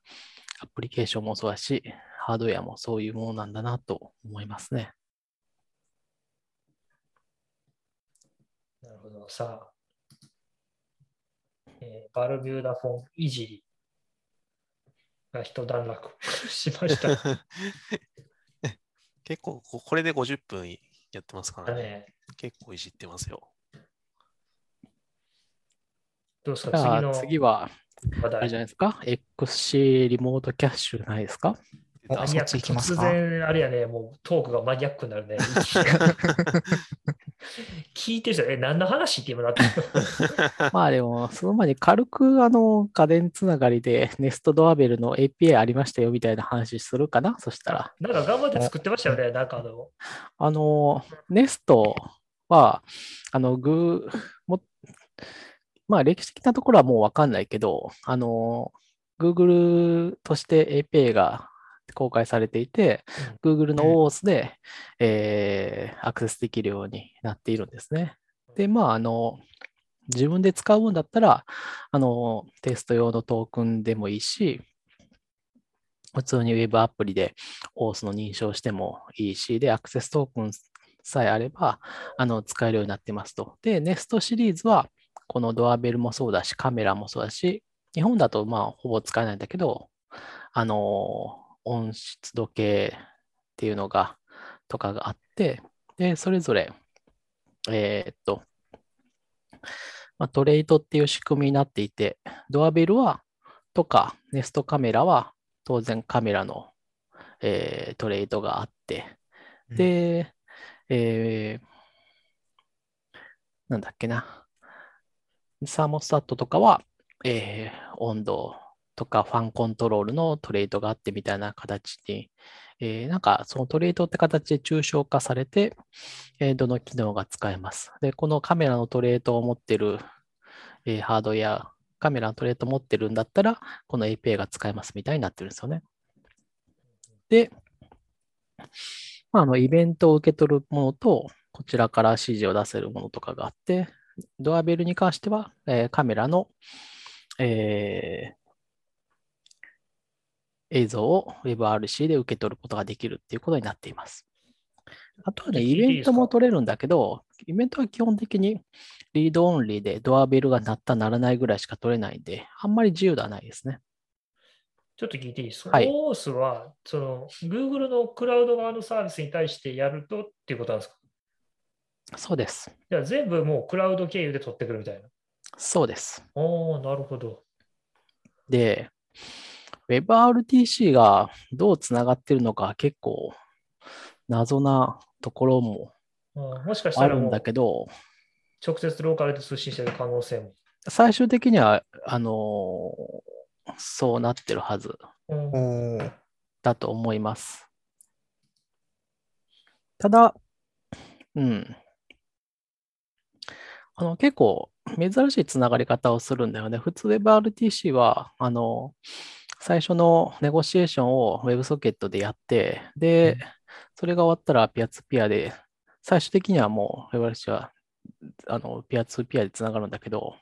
アプリケーションもそうだし、ハードウェアもそういうものなんだなと思いますね。なるほど。さあ、えーバルミューダフォンいじりが一段落しました。結構、ここれで50分やってますからね。ね、結構いじってますよ。どうですか？次の次は、あれじゃ。ないですか ?XC リモートキャッシュないですか突然、あれやね、もうトークがマニアックになるね。聞いてる人、え、何の話って今なってる まあでも、その前に軽くあの家電つながりでネストドアベルの API ありましたよみたいな話するかな？そしたら。なんか頑張って作ってましたよね、なんかあの、あの、ネストは、あの、グー、も、まあ歴史的なところはもうわかんないけど、あの、Google として API が公開されていて、Google の OAuth で、えーアクセスできるようになっているんですね。で、まあ、あの、自分で使うんだったら、あの、テスト用のトークンでもいいし、普通に Web アプリで OAuth の認証してもいいし、で、アクセストークンさえあれば、あの、使えるようになってますと。で、Nest シリーズは、このドアベルもそうだし、カメラもそうだし、日本だとまあ、ほぼ使えないんだけど、あの、温湿度計っていうのが、とかがあって、で、それぞれ、えーっと、まあ、トレイトっていう仕組みになっていて、ドアベルは、とか、ネストカメラは、当然カメラの、えートレイトがあって、うんで、えーなんだっけな。サーモスタットとかは、えー温度とかファンコントロールのトレートがあってみたいな形に、えーなんかそのトレートって形で抽象化されて、えーどの機能が使えます。で、このカメラのトレートを持ってる、えーハードウェア、カメラのトレートを持ってるんだったら、この API が使えますみたいになってるんですよね。で、まあ、あのイベントを受け取るものと、こちらから指示を出せるものとかがあって、ドアベルに関しては、えーカメラの、えー映像を WebRC で受け取ることができるっていうことになっています。あとはね、イベントも取れるんだけど、イベントは基本的にリードオンリーでドアベルが鳴った、鳴らないぐらいしか取れないんで、あんまり自由ではないですね。ちょっと聞いていいですか、はい OAuth は、その、Google のクラウド側のサービスに対してやるとっていうことなんですか？そうです。じゃあ全部もうクラウド経由で取ってくるみたいな。そうです。おー、なるほど。で、WebRTC がどうつながってるのか結構謎なところもうんもしかしたらもうあるんだけど、直接ローカルで通信してる可能性も。最終的には、あのーそうなってるはずだと思います。ただ、うん。あの、結構珍しいつながり方をするんだよね。普通 WebRTC は、あの、最初のネゴシエーションを WebSocket でやって、で、それが終わったらピアツーピアで、最終的にはもう WebRTC は、あの、ピアツーピアでつながるんだけど、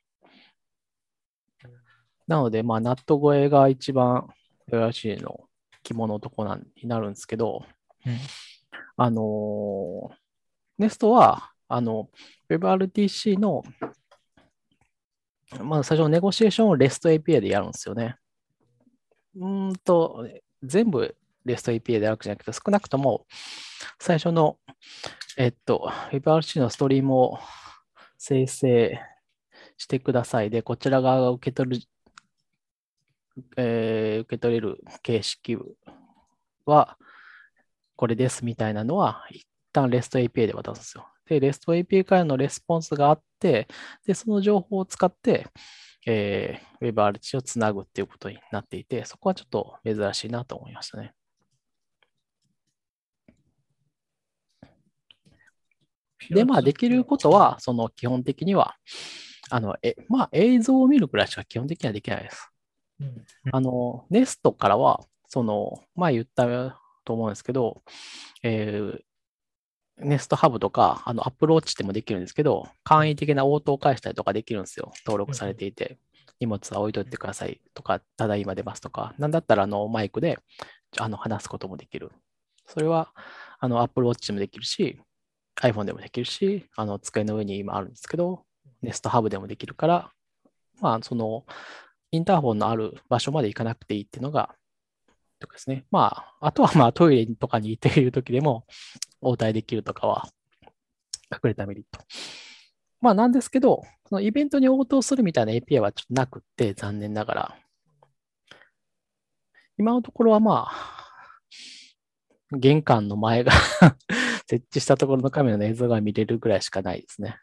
なので、まあ、ナット越えが一番 WebRTC の肝のとこなんになるんですけど、うん。あのー、Nest は、あの、WebRTC の、まあ、最初のネゴシエーションを REST API でやるんですよね。うんと、全部 REST API でやるわけじゃなくて、少なくとも最初の、えっと、WebRTC のストリームを生成してください。で、こちら側が受け取る、えー受け取れる形式はこれですみたいなのは、一旦 REST API で渡すんですよ。で、REST API からのレスポンスがあって、で、その情報を使って、えー、WebRTC をつなぐっていうことになっていて、そこはちょっと珍しいなと思いましたね。で、まあ、できることは、その基本的には、あの、え、まあ、映像を見るくらいしか基本的にはできないです。うんあの、Nest からは、その、前言ったと思うんですけど、えー、Nest Hub とか、あの、アプローチでもできるんですけど、簡易的な応答を返したりとかできるんですよ。登録されていて。荷物は置いといてくださいとか、ただいま出ますとか、なんだったらあのマイクであの話すこともできる。それはあの Apple Watch でもできるし、iPhone でもできるし、あの机の上に今あるんですけど、Nest Hub でもできるから、まあ、そのインターホンのある場所まで行かなくていいっていうのが、とかですね。まあ、あとはまあトイレとかにいているときでも応対できるとかは隠れたメリット。まあなんですけど、そのイベントに応答するみたいな API はちょっとなくって、残念ながら。今のところはまあ、玄関の前が 設置したところのカメラの映像が見れるぐらいしかないですね。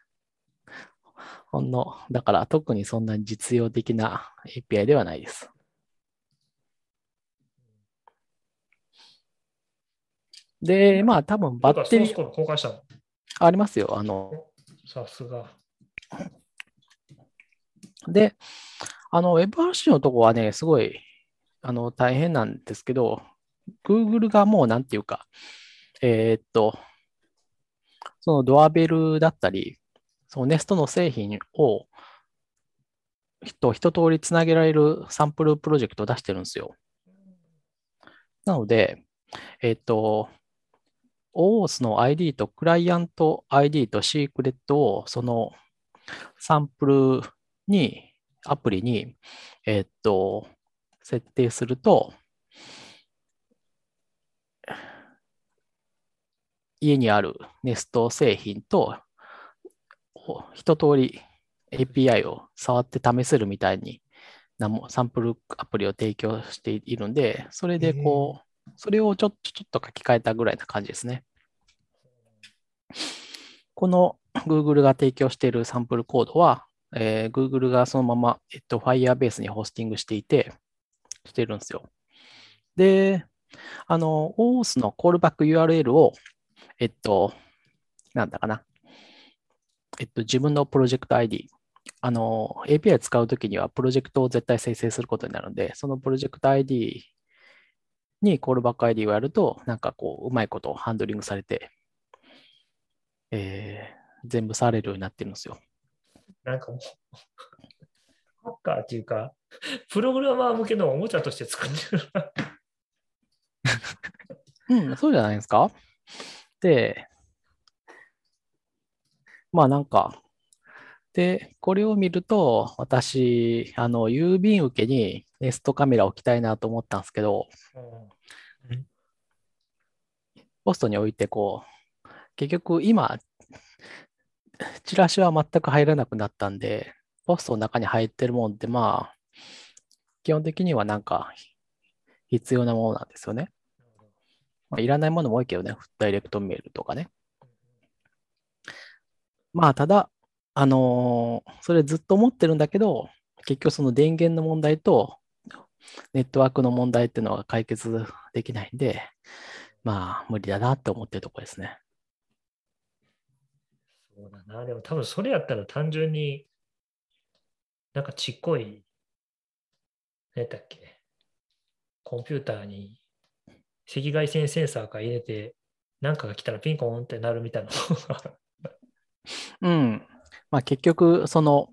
ほんの、だから特にそんなに実用的な API ではないです。で、まあ多分ババッテリーしたの？ありますよ。あの、さすが。で、あの、WebRC のとこはね、すごい、あの、大変なんですけど、Google がもうなんていうか、えーっと、そのドアベルだったり、その Nest の製品を、と一通りつなげられるサンプルプロジェクトを出してるんですよ。なので、えーっと、OAuth の ID とクライアント ID とシークレットをそのサンプルに、アプリに、えーっと、設定すると、家にある Nest 製品とお一通り API を触って試せるみたいになもサンプルアプリを提供しているんで、それでこう、それをちょっとちょっと書き換えたぐらいな感じですね。この Google が提供しているサンプルコードは、えー Google がそのまま、えっと、Firebase にホスティングしていて、してるんですよ。で、あの、OAuth のコールバック URL を、えっと、なんだかな。えっと、自分のプロジェクト ID、あの、API 使うときにはプロジェクトを絶対生成することになるので、そのプロジェクト ID にコールバック ID をやると、なんかこう、うまいことハンドリングされて、えー全部されるようになってるんですよ。なんかもう、ハッカーっていうか、プログラマー向けのおもちゃとして作ってるな。うん、そうじゃないですか。で、まあなんか、で、これを見ると、私、あの、郵便受けにネストカメラ置きたいなと思ったんですけど、ポストに置いて、こう、結局今、チラシは全く入らなくなったんで、ポストの中に入ってるもんって、まあ、基本的にはなんか、必要なものなんですよね。まあ、いらないものも多いけどね、ダイレクトメールとかね。まあ、ただ、あのーそれずっと思ってるんだけど、結局その電源の問題とネットワークの問題っていうのは解決できないんで、まあ、無理だなって思ってるとこですね。そうだな。でも多分それやったら単純に、なんかちっこい、何やったっけ、コンピューターに赤外線センサーから入れて、なんかが来たらピンコーンってなるみたいな うん。まあ、結局、その、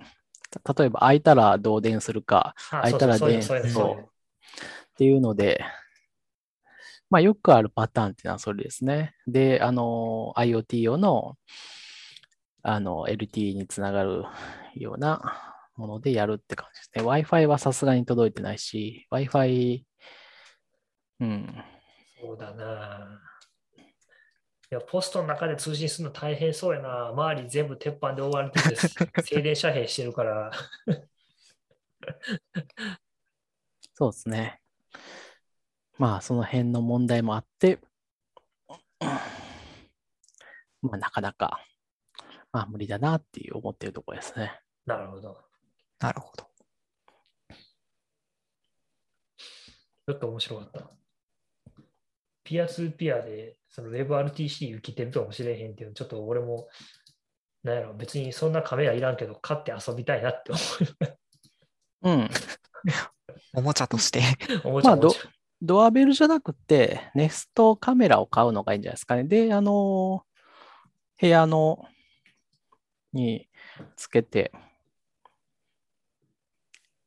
た例えば空いたら導電するか、あ空いたら電そうっていうので、まあ、よくあるパターンっていうのはそれですね。で、あの、IoT 用の、あの、LTE につながるようなものでやるって感じですね。Wi-Fi はさすがに届いてないし、Wi-Fi、うん、そうだな。いや、ポストの中で通信するの大変そうやな。周り全部鉄板で覆われてて、静電遮蔽してるから。そうですね。まあ、その辺の問題もあって、まあ、なかなか、まあ、無理だなっていう思ってるところですね。なるほど。なるほど。ちょっと面白かった。ピアツーピアで、その WebRTC 受けてるかもしれへんっていうの、ちょっと俺も、なんやろ、別にそんなカメラいらんけど、買って遊びたいなってうん。おもちゃとして 思う。おもちゃまあどおもちゃドアベルじゃなくて、ネストカメラを買うのがいいんじゃないですかね。で、あの、部屋の、につけて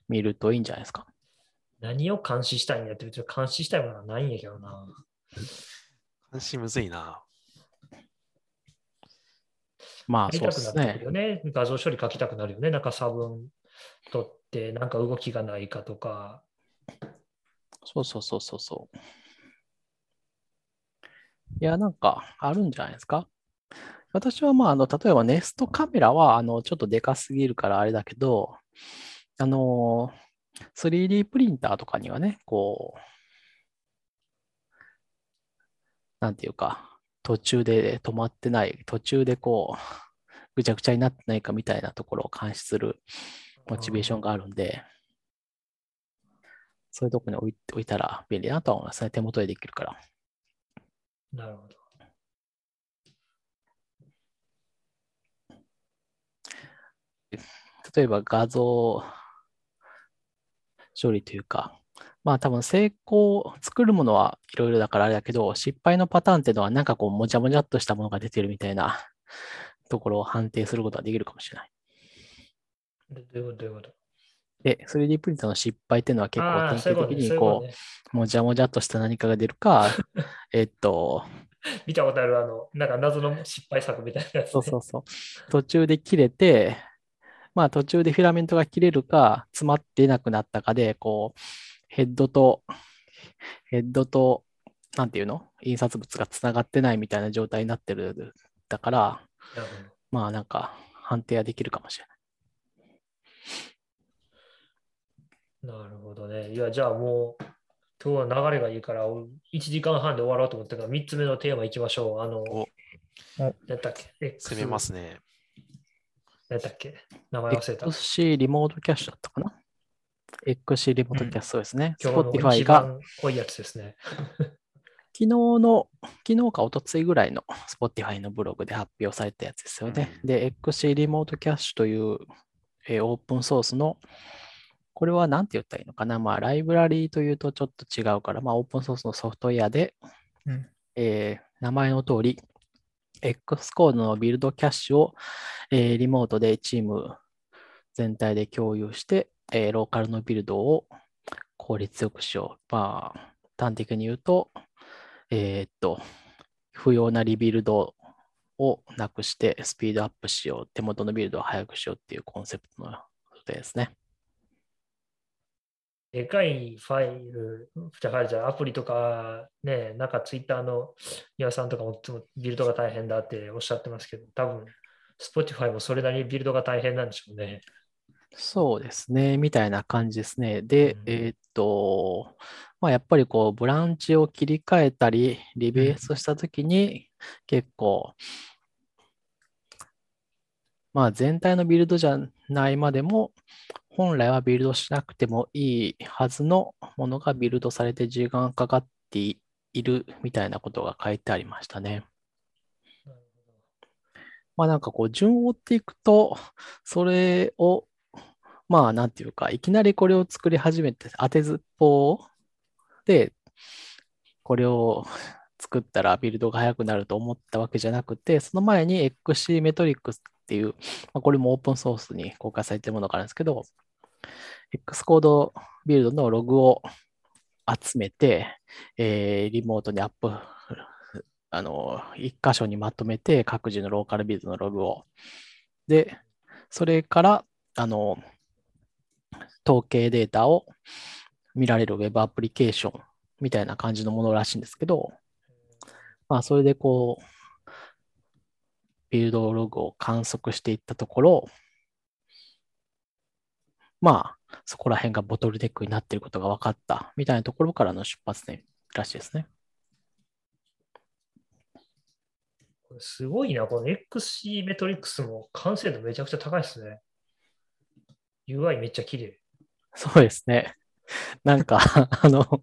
見るといいんじゃないですか。何を監視したいんやって、別に監視したいものはないんやけどな。監視むずいな。まあ、そうですたくなってくるね。よね。画像処理書きたくなるよね。なんか差分取って、なんか動きがないかとか。そうそうそうそうそう。いや、なんかあるんじゃないですか。私は、まあ、あの、例えばネストカメラは、あの、ちょっとでかすぎるからあれだけど、あの、3D プリンターとかにはね、こう、なんていうか、途中で止まってない、途中でこう、ぐちゃぐちゃになってないかみたいなところを監視するモチベーションがあるんで、そういうとこに置い置いたら便利だなと思いますね。手元でできるから。なるほど。例えば画像処理というか、まあ多分成功、作るものはいろいろだからあれだけど、失敗のパターンっていうのはなんかこうもじゃもじゃっとしたものが出てるみたいなところを判定することができるかもしれない。どどういうこと？どういうこと？で、3D プリンターの失敗っていうのは結構ああ、典そういうことね。型的にこ。う、もじゃもじゃっとした何かが出るか、えっと、見たことある、あの、なんか謎の失敗作みたいなやつ、ね。そうそうそう。途中で切れて、まあ途中でフィラメントが切れるか、詰まっていなくなったかで、こう、ヘッドと、ヘッドと、なんていうの？印刷物がつながってないみたいな状態になってる。だから、なるほどまあなんか判定はできるかもしれない。なるほどね。いや、じゃあもう、今日は流れがいいから、1時間半で終わろうと思ったから、3つ目のテーマいきましょう。あの、ったっけ？攻めますね。やったっけ？名前忘れた。XC リモートキャッシュだったかな ?XC リモートキャッシュそうですね。今日の Spotify 一がいやつですね。昨日の、昨日か一昨日ぐらいの Spotify のブログで発表されたやつですよね。で、XC リモートキャッシュという、えーオープンソースの、これは何て言ったらいいのかな？まあ、ライブラリーというとちょっと違うから、まあ、オープンソースのソフトウェアで、うんえー名前の通り、X コードのビルドキャッシュを、えーリモートでチーム全体で共有して、えーローカルのビルドを効率よくしよう。まあ、端的に言うと、えーっと、不要なリビルドをなくしてスピードアップしよう、手元のビルドを速くしようっていうコンセプトのことですね。でかいファイル、じゃあじゃあアプリとか、ね、なんかツイッターの岩さんとかもいつもビルドが大変だっておっしゃってますけど、多分 Spotify もそれなりにビルドが大変なんでしょうね。そうですね、みたいな感じですね。で、うんえーっと、まあ、やっぱりこう、ブランチを切り替えたり、リベースしたときに、結構、まあ、全体のビルドじゃないまでも、本来はビルドしなくてもいいはずのものがビルドされて時間かかっているみたいなことが書いてありましたね。まあなんかこう順を追っていくと、それを、まあなんていうか、いきなりこれを作り始めて、当てずっぽうで、これを作ったらビルドが速くなると思ったわけじゃなくて、その前に XC メトリックスっていう、まあ、これもオープンソースに公開されているものがあるんですけど、X コードビルドのログを集めて、えーリモートにアップ、あの、一箇所にまとめて、各自のローカルビルドのログを。で、それから、あの、統計データを見られる Web アプリケーションみたいな感じのものらしいんですけど、まあ、それでこう、ビルドログを観測していったところ、まあ、そこら辺がボトルネックになっていることが分かったみたいなところからの出発点らしいですね。これすごいな、この XC メトリックスも完成度めちゃくちゃ高いですね。UI めっちゃ綺麗。そうですね。なんか、あの、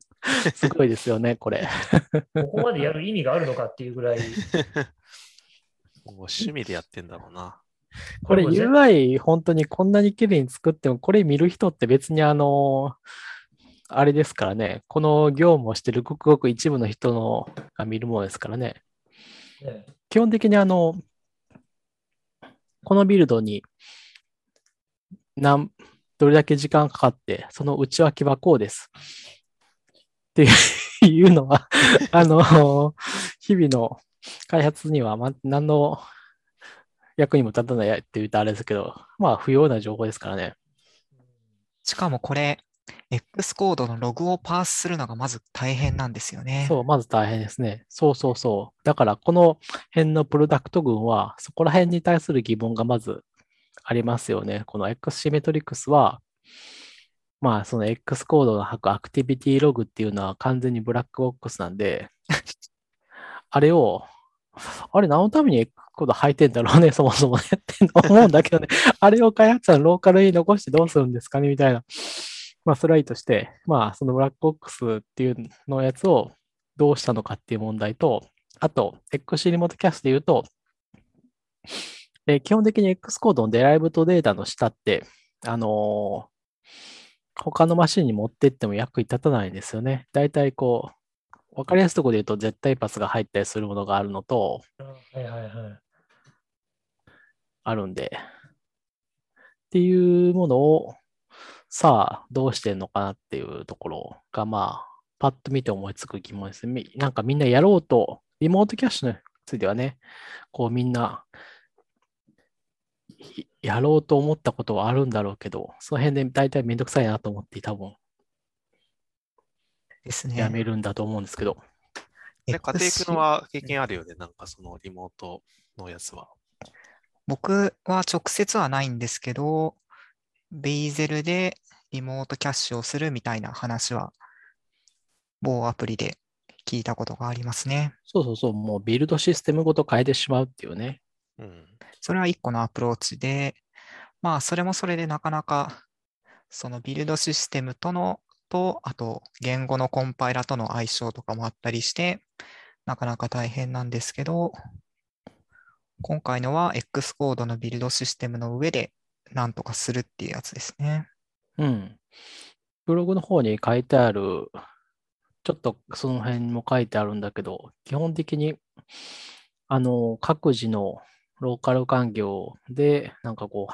すごいですよね、これ。ここまでやる意味があるのかっていうぐらい。もう趣味でやってんだろうな。これ UI 本当にこんなに綺麗に作っても、これ見る人って別にあの、あれですからね、この業務をしてるごくごく一部の人のが見るものですからね。ね基本的にあの、このビルドに何、どれだけ時間かかって、その内訳はこうです。っていうのは、あの、日々の開発には、ま、何の役にも立たないって言うとあれですけど、まあ、不要な情報ですからね。しかもこれ、X コードのログをパースするのがまず大変なんですよね。そう、まず大変ですね。そうそうそう。だから、この辺のプロダクト群は、そこら辺に対する疑問がまずありますよね。この X シメトリクスは、まあ、その X コードの吐くアクティビティログっていうのは完全にブラックボックスなんで、あれを、あれ何のために X コード吐いてんだろうね、そもそもねって思うんだけどね。あれを開発者のローカルに残してどうするんですかねみたいな。まあ、それはいいとして、まあ、そのブラックボックスっていうのやつをどうしたのかっていう問題と、あと、XC リモートキャストで言うと、え基本的に X コードのデライブとデータの下って、あのー他のマシンに持ってっても役に立たないんですよね。大体こう、わかりやすいところで言うと絶対パスが入ったりするものがあるのと、あはいはいはい。あるんで、っていうものを、さあ、どうしてんのかなっていうところが、まあ、パッと見て思いつく疑問ですね。みなんかみんなやろうと、リモートキャッシュについてはね、こうみんな、いやろうと思ったことはあるんだろうけど、その辺で大体めんどくさいなと思って多分ですね。やめるんだと思うんですけど。で、家庭君は経験あるよね、なんかそのリモートのやつは。僕は直接はないんですけど、ベイゼルでリモートキャッシュをするみたいな話は、某アプリで聞いたことがありますね。そうそうそう、もうビルドシステムごと変えてしまうっていうね。うん。それは一個のアプローチで、まあ、それもそれでなかなか、そのビルドシステムとの、と、あと、言語のコンパイラとの相性とかもあったりして、なかなか大変なんですけど、今回のは X コードのビルドシステムの上でなんとかするっていうやつですね。うん。ブログの方に書いてある、ちょっとその辺も書いてあるんだけど、基本的に、あの、各自のローカル環境で、なんかこう、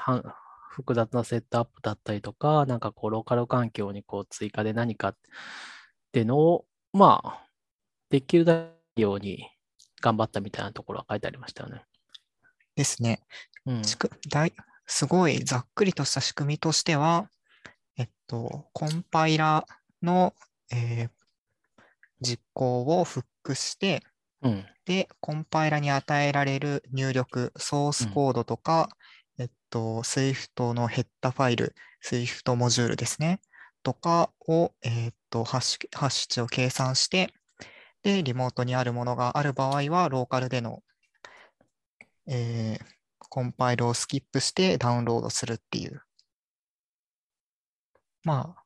複雑なセットアップだったりとか、なんかこう、ローカル環境にこう、追加で何かっていうのを、まあ、できるだけように頑張ったみたいなところは書いてありましたよね。ですね。うん。すごいざっくりとした仕組みとしては、えっと、コンパイラの、えー実行をフックして、うん。で、コンパイラに与えられる入力、ソースコードとか、と、Swift のヘッダファイル、Swift モジュールですね、とかを、えっと、ハッシュ、ハッシュ値を計算して、で、リモートにあるものがある場合は、ローカルでの、えーコンパイルをスキップしてダウンロードするっていう。まあ、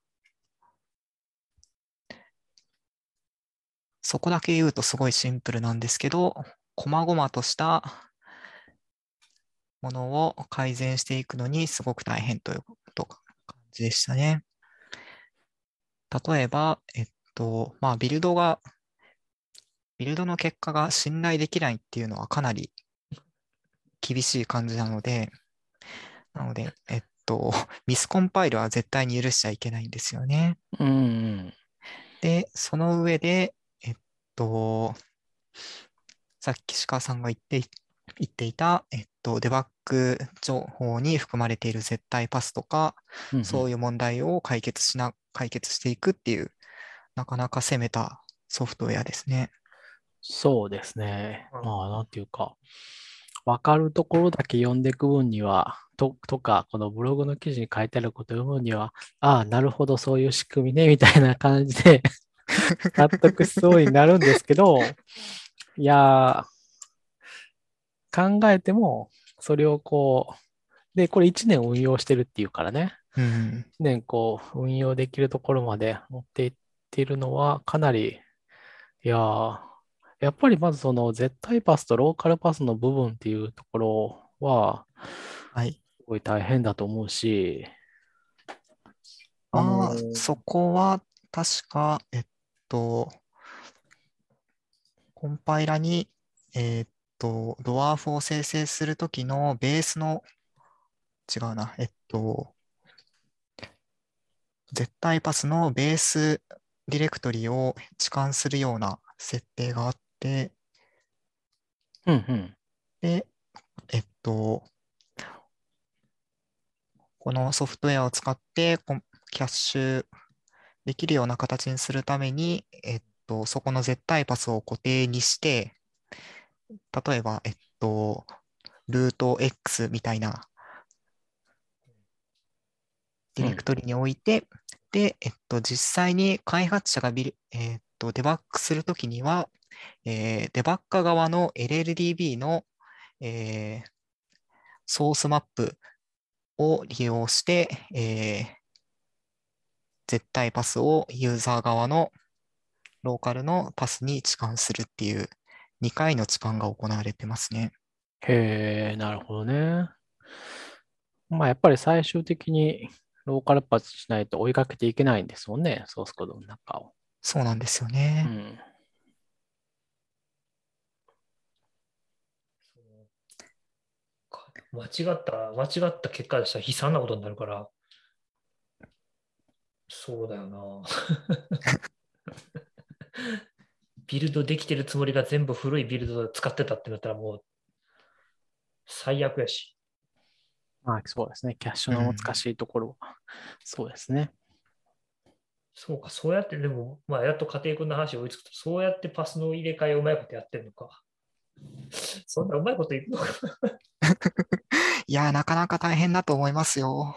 そこだけ言うとすごいシンプルなんですけど、細々としたものを改善していくのにすごく大変ということ感じでしたね。例えば、えっと、まあ、ビルドが、ビルドの結果が信頼できないっていうのはかなり厳しい感じなので、なので、えっと、ミスコンパイルは絶対に許しちゃいけないんですよね。うんうん。で、その上で、えっと、さっき鹿さんが言ってい、言っていた、えっと、デバッグ情報に含まれている絶対パスとか、うんうんそういう問題を解決しな、解決していくっていう、なかなか攻めたソフトウェアですね。そうですね。うんまあ、なんていうか、わかるところだけ読んでいく分には、と、とか、このブログの記事に書いてあることを読むには、ああ、なるほど、そういう仕組みね、みたいな感じで 納得しそうになるんですけど、いやー、考えても、それをこう、で、これ1年運用してるっていうからね、うん。1年こう、運用できるところまで持っていっているのは、かなり、いやー、やっぱりまずその絶対パスとローカルパスの部分っていうところは、はい。すごい大変だと思うし、あまあのー、そこは確か、えっと、コンパイラに、えっと、ドワーフを生成するときのベースの、違うな、えっと、絶対パスのベースディレクトリを置換するような設定があって、うんうん。で、えっと、このソフトウェアを使ってキャッシュできるような形にするために、えっと、そこの絶対パスを固定にして、例えば、えっと、ルート X みたいなディレクトリに置いて、で、えっと、実際に開発者がビル、えっと、デバッグするときには、えーデバッカー側の LLDB の、えーソースマップを利用して、えー絶対パスをユーザー側のローカルのパスに置換するっていう2回の置換が行われてますね。へえ、なるほどね。まあ、やっぱり最終的にローカルパスしないと追いかけていけないんですもんね、ソースコードの中を。そうなんですようね。ん。か間違った、間違った結果でしたら悲惨なことになるから。そうだよな。ビルドできてるつもりが全部古いビルドを使ってたってなったらもう最悪やし。まあ、そうですね。キャッシュの難しいところは。そうですね。そうか、そうやって、でも、まあ、やっと家庭君の話追いつくと、そうやってパスの入れ替えをうまいことやってるのか。そんなうまいこと言うのか。いやー、なかなか大変だと思いますよ。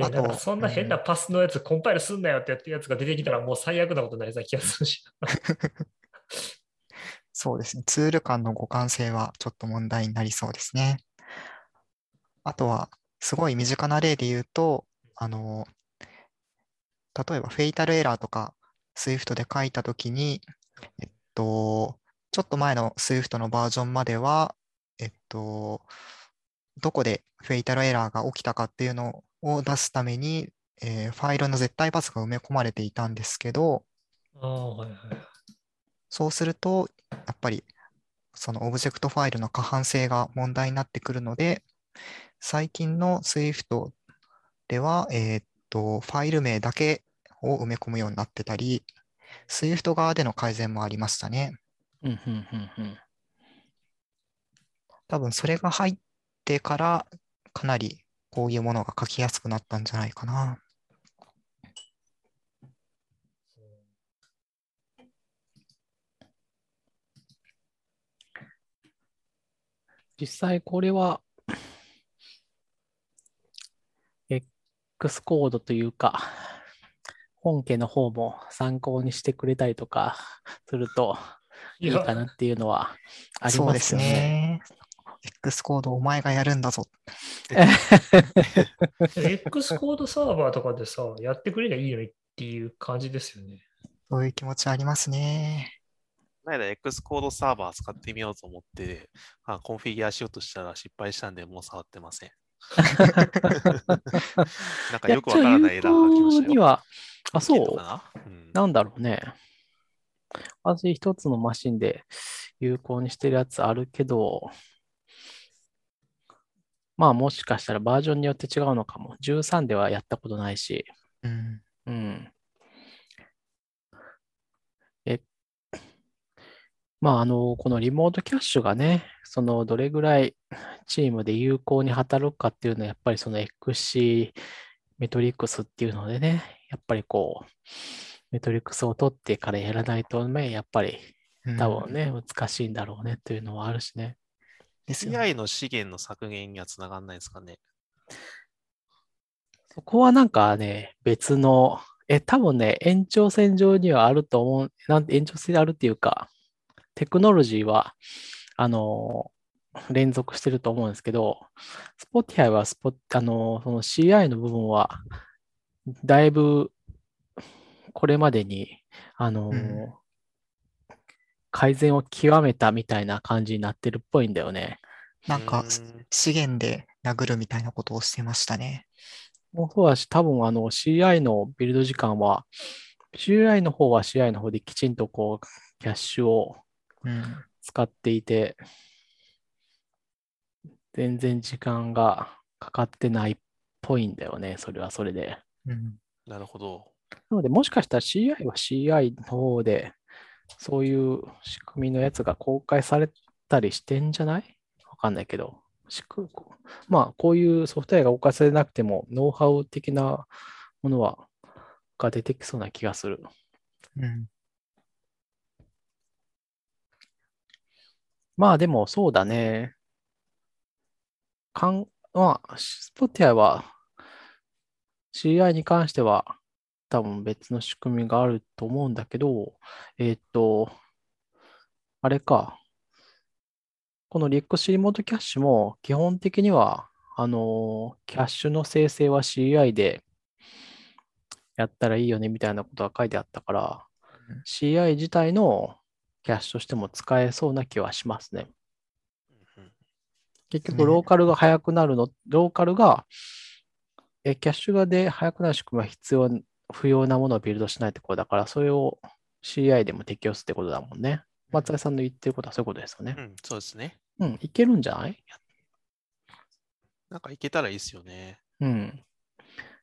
ねあとなんかそんな変なパスのやつ、コンパイルすんなよってやってるやつが出てきたらもう最悪なことになりそうな気がするし。そうですね。ツール間の互換性はちょっと問題になりそうですね。あとは、すごい身近な例で言うと、あの、例えばフェイタルエラーとか Swift で書いたときに、えっと、ちょっと前の Swift のバージョンまでは、えっと、どこで fatal error が起きたかっていうのを出すために、えーファイルの絶対パスが埋め込まれていたんですけど、はいはい。そうすると、やっぱりそのオブジェクトファイルの可搬性が問題になってくるので、最近の Swift では、えーっと、ファイル名だけを埋め込むようになってたり、Swift 側での改善もありましたね。多分それが入ってから、かなりこういうものが書きやすくなったんじゃないかな。実際これは、X コードというか、本家の方も参考にしてくれたりとかするといや、いいかなっていうのはありそうですますよね。ね。X コードお前がやるんだぞ。X コードサーバーとかでさ、やってくれりゃいいのにっていう感じですよね。そういう気持ちありますね。この間 X コードサーバー使ってみようと思って、あコンフィギュアしようとしたら失敗したんで、もう触ってません。なんかよくわからないエラーが来ましたよ。あ、そう？うんなんだろうね。私一つのマシンで有効にしてるやつあるけど、まあもしかしたらバージョンによって違うのかも。13ではやったことないし、うん。うん。え、まああの、このリモートキャッシュがね、そのどれぐらいチームで有効に働くかっていうのは、やっぱりその XC メトリックスっていうのでね、やっぱりこう、メトリックスを取ってからやらないとね、やっぱりうん多分ね、難しいんだろうねっていうのはあるしね。ですよね。CI の資源の削減にはつながんないですかね。そこはなんかね、別の、え、多分ね、延長線上にはあると思う、なん延長線であるっていうか、テクノロジーは、あの、連続してると思うんですけど、Spotify はスポ、あの、その CI の部分は、だいぶ、これまでに、あの、うん改善を極めたみたいな感じになってるっぽいんだよね。なんか資源で殴るみたいなことをしてましたね。もうそうだし、多分あの CI のビルド時間は、CI の方は CI の方できちんとこう、キャッシュをうん。使っていて、全然時間がかかってないっぽいんだよね、それはそれで。うん。なるほど。なので、もしかしたら CI は CI の方で、そういう仕組みのやつが公開されたりしてんじゃない？わかんないけど。まあ、こういうソフトウェアが公開されなくても、ノウハウ的なものは、が出てきそうな気がする。うん。まあでもそうだね。かん、まあ、Spotify は CI に関しては多分別の仕組みがあると思うんだけど、えーっと、あれか。この RX リモートキャッシュも基本的には、あの、キャッシュの生成は CI でやったらいいよねみたいなことが書いてあったからうん CI 自体のキャッシュとしても使えそうな気はしますね。うん結ね局ローカルが速くなるの、ローカルが、え、キャッシュがで速くなる仕組みは必要、不要なものをビルドしないってことだから、それを CI でも適用するってことだもんね。松井さんの言ってることはそういうことですよねう。ん、そうですね。うん、いけるんじゃない？なんかいけたらいいですよね。うん。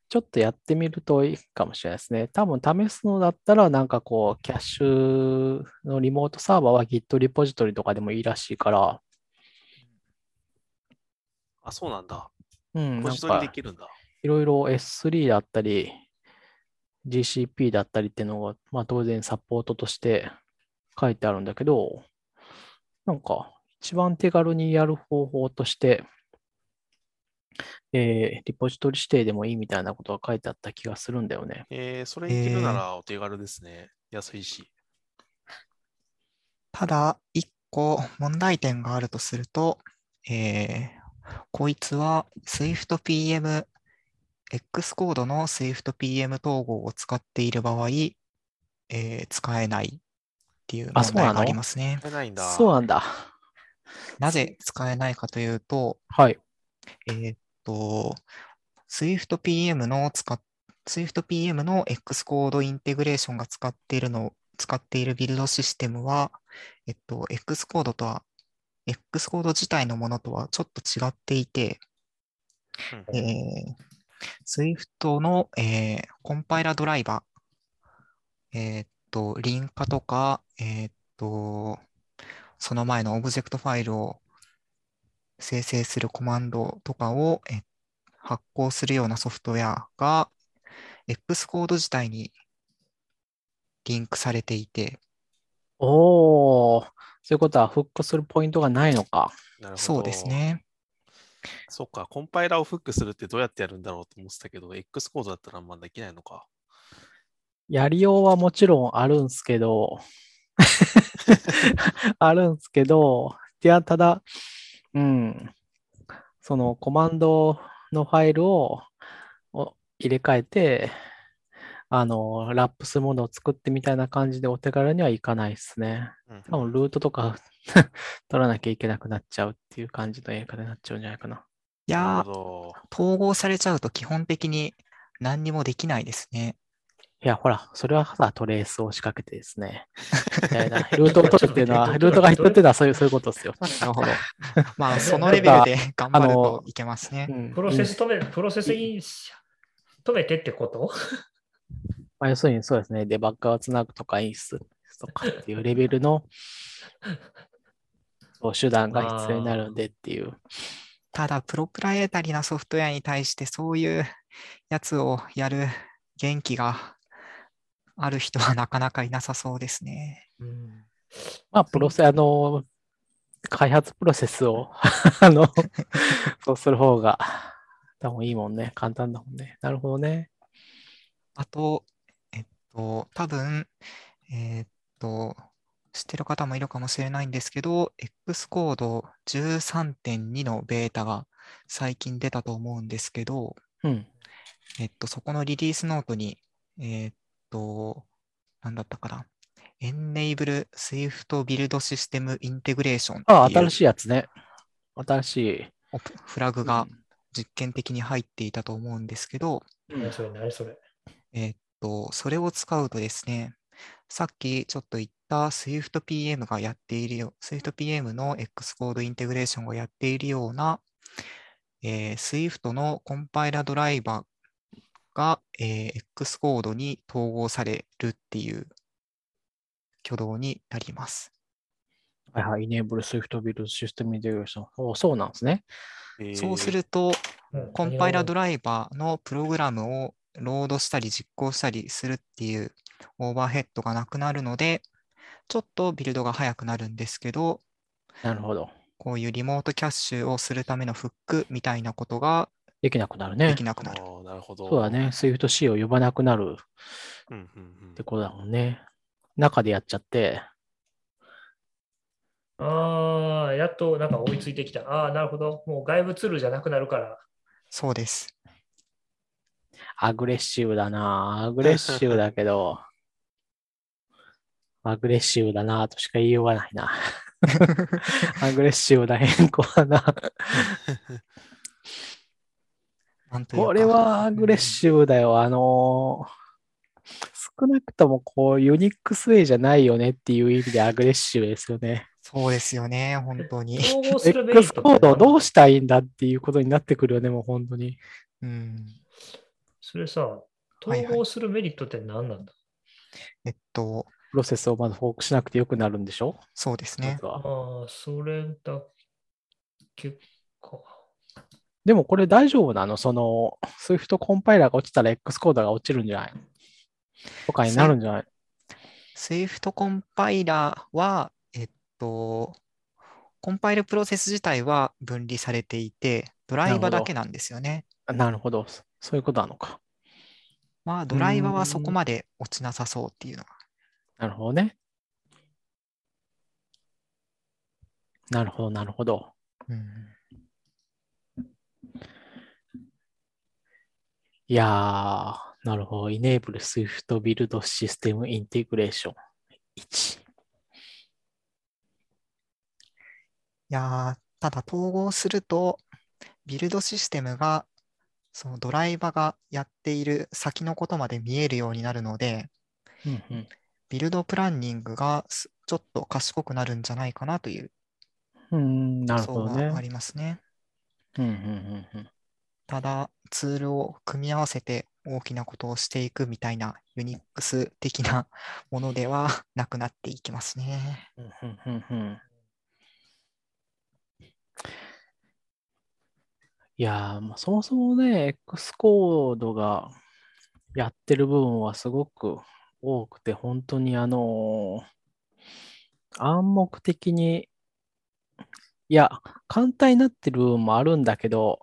ちょっとやってみるといいかもしれないですね。多分試すのだったら、なんかこう、キャッシュのリモートサーバーは Git リポジトリとかでもいいらしいから、あ、そうなんだ。うん、ポジトリでかきるんだ。いろいろ S3 だったり、GCP だったりっていうのが、まあ当然サポートとして書いてあるんだけど、なんか一番手軽にやる方法として、えーリポジトリ指定でもいいみたいなことが書いてあった気がするんだよね。えー、それいけるならお手軽ですね。安いし。ただ、一個問題点があるとすると、えーこいつは SwiftPM、X コードの SwiftPM 統合を使っている場合、えー使えないっていうあそうなの？問題がありますね。使えないんだ。そうなんだ。なぜ使えないかというと、はい。えーっと、SwiftPM の使っ SwiftPM の X コードインテグレーションが使っているの、使っているビルドシステムは、えっと、 Xcode とは、X コード自体のものとはちょっと違っていて、うんえー、Swift の、えーコンパイラドライバー、えーっと、リンカとか、えーっと、その前のオブジェクトファイルを生成するコマンドとかを、え発行するようなソフトウェアが Xcode 自体にリンクされていて、おー、そういうことはフックするポイントがないのか。そうです。ね。そっか、コンパイラーをフックするってどうやってやるんだろうと思ってたけど、X コードだったらまあできないのか。やりようはもちろんあるんすけど、あるんすけど、いや、ただ、うん、そのコマンドのファイルをを入れ替えて、あの、ラップするものを作ってみたいな感じでお手軽にはいかないですね。うん多分ルートとか 取らなきゃいけなくなっちゃうっていう感じのやり方になっちゃうんじゃないかな。いなや。統合されちゃうと基本的に何にもできないですね。いや、ほら、それはさ、トレースを仕掛けてですね。みたいなルートを取るっていうのは、ルートが必要っていうのはそういうそういうことですよ。なるほど。まあ、そのレベルで頑張るといけますねう。んプロセス止め、プロセスに止めてってこと？まあ、要するにそうですね、デバッグをつなぐとかインスとかっていうレベルの そう手段が必要になるんでっていう。ただ、プロプライエタリーなソフトウェアに対してそういうやつをやる元気がある人はなかなかいなさそうですね。うんまあ、プロセ、あの、開発プロセスを、あの、そうする方が多分いいもんね。簡単だもんね。なるほどね。あと、と、多分、えっと、知ってる方もいるかもしれないんですけど、X コード13.2のベータが最近出たと思うんですけど、うん。えっと、そこのリリースノートに、えっと、なんだったかな。Enable Swift Build System Integration ってあ、いう新しいやつね。新しい。フラグが実験的に入っていたと思うんですけど、うん何それ、何それ。えっと、それを使うとですね、さっきちょっと言った SwiftPM がやっているよ、SwiftPM の Xcode インテグレーションがやっているような、えー Swift のコンパイラドライバーが、えー Xcode に統合されるっていう挙動になります。はいはい。Enable Swift Build System Integration。おそうなんですね。そうする。ると、うんコンパイラドラライバーのプログラムをロードしたり実行したりするっていうオーバーヘッドがなくなるので、ちょっとビルドが早くなるんですけど、なるほど。こういうリモートキャッシュをするためのフックみたいなことができなくなるでね。きなくなる。ああ、なるほど。そうだね。Swift-C を呼ばなくなるうんうんうんってことだもんね。中でやっちゃって。ああ、やっとなんか追いついてきた。ああ、なるほど。もう外部ツールじゃなくなるから。そうです。アグレッシブだな。アグレッシブだけど、アグレッシブだなとしか言いようがないな。アグレッシブな変更だな。なんというかこれはアグレッシブだよ。あのー少なくともこう、ユニックスウェイじゃないよねっていう意味でアグレッシブですよね。そうですよね、本当に。X トコードをどうししたらいいんだっていうことになってくるよね、もう本当に。うん、それさ、はいはい。統合するメリットって何なんだ、えっと、プロセスをまずフォークしなくてよくなるんでしょ？そうですね。ああ、それだけか。でもこれ大丈夫なの？その、Swift コンパイラーが落ちたら X コードが落ちるんじゃない？とかになるんじゃない？Swift コンパイラーは、えっと、コンパイルプロセス自体は分離されていて、ドライバーだけなんですよね。なるほど。そういうことなのか。まあ、ドライバーはそこまで落ちなさそうっていうのが。なるほどね。なるほど、なるほど。うんいやー、なるほど。Enable Swift Build System Integration 1。いやーただ統合すると、ビルドシステムが、そのドライバーがやっている先のことまで見えるようになるので、うんうんビルドプランニングがすちょっと賢くなるんじゃないかなという予るほどね。想がありますね。うんうんうんうんただ、ツールを組み合わせて大きなことをしていくみたいなユニックス的なものではなくなっていきますね。うんうんうんうんいやー、まあそもそもね、X コードがやってる部分はすごく多くて、本当にあのー暗黙的に、いや、簡単になってる部分もあるんだけど、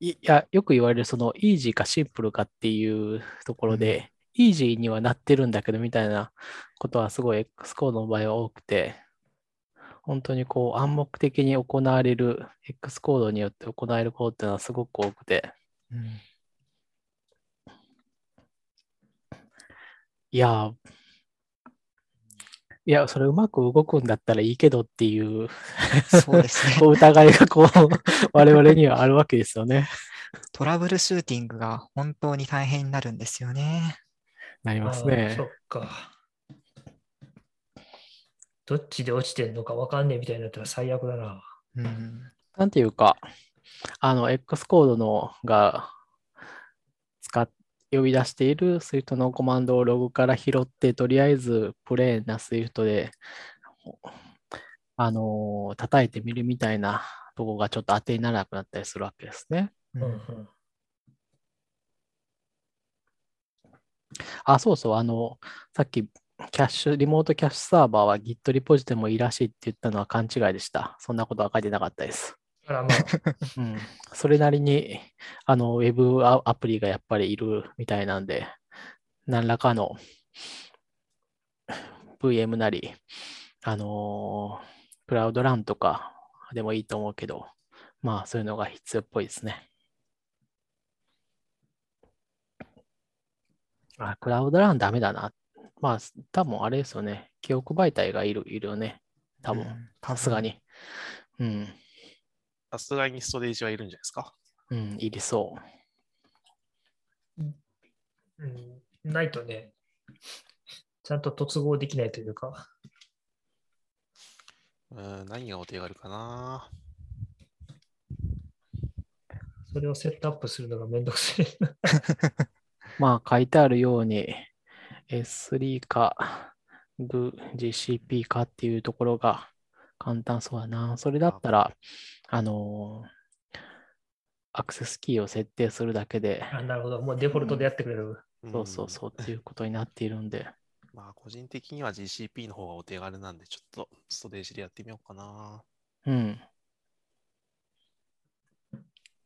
いいや、よく言われる、その、イージーかシンプルかっていうところで、イージーにはなってるんだけど、みたいなことはすごい X コードの場合は多くて、本当にこう暗黙的に行われる X コードによって行われるコードっていうのはすごく多くて、うんいやー、いや、それうまく動くんだったらいいけどっていうそうですね。こう疑いがこう我々にはあるわけですよね。トラブルシューティングが本当に大変になるんですよね。なりますあーそねっ。か。どっちで落ちてんのかわかんねえみたいになったら最悪だな。うん、なんていうか、あの、X コードのが使っ呼び出している Swift のコマンドをログから拾って、とりあえずプレーンな Swift で、あのー叩いてみるみたいなとこがちょっと当てにならなくなったりするわけですね。うんうんうんあ、そうそう、あの、さっき、キャッシュ、リモートキャッシュサーバーは Git リポジでもいいらしいって言ったのは勘違いでした。そんなことは書いてなかったです。あらまあ、うん、それなりに、あの、ウェブアアプリがやっぱりいるみたいなんで、何らかの VM なり、あのークラウドランとかでもいいと思うけど、まあ、そういうのが必要っぽいですね。あ、クラウドランダメだな。まあ、多分あれですよね。記憶媒体がいる、いるよね。多分、うんさすが。に。うん。さすがにストレージはいるんじゃないですか？うん、いりそう。うん、ないとね、ちゃんと突合できないというか、うん、何がお手軽かな？それをセットアップするのがめんどくさい。まあ、書いてあるように、S3 か、GCP かっていうところが簡単そうだな。それだったら、あのーアクセスキーを設定するだけで、あなるほど。もうデフォルトでやってくれる。そうそうそうっていうことになっているんで、うん。まあ、個人的には GCP の方がお手軽なんで、ちょっとストレージでやってみようかな。うん。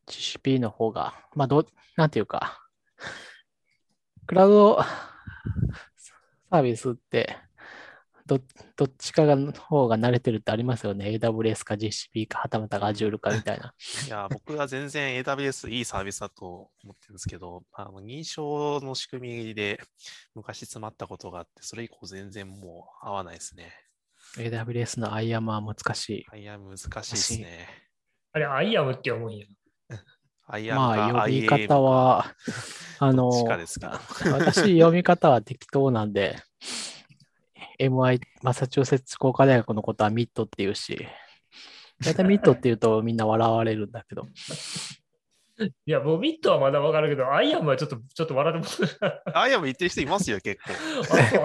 GCP の方が、まあ、どう、なんていうか、クラウド サービスって、どどっちかがの方が慣れてるってありますよね。AWS か GCP か、はたまた Azure かみたいな。いや、僕は全然 AWS いいサービスだと思ってるんですけど、あの認証の仕組みで昔詰まったことがあって、それ以降全然もう合わないですね。AWS の IAM は難しい。いや、難しいですね。あれ、アイアムって思うんや。まあ、か読み方は、あの私、読み方は適当なんで、MI、マサチューセッツ工科大学のことはミットっていうし、大体ミットって言うとみんな笑われるんだけど、いや、もうミットはまだわかるけど、アイアムはちょっと、ちょっと笑ってます。アイアム言ってる人いますよ、結構。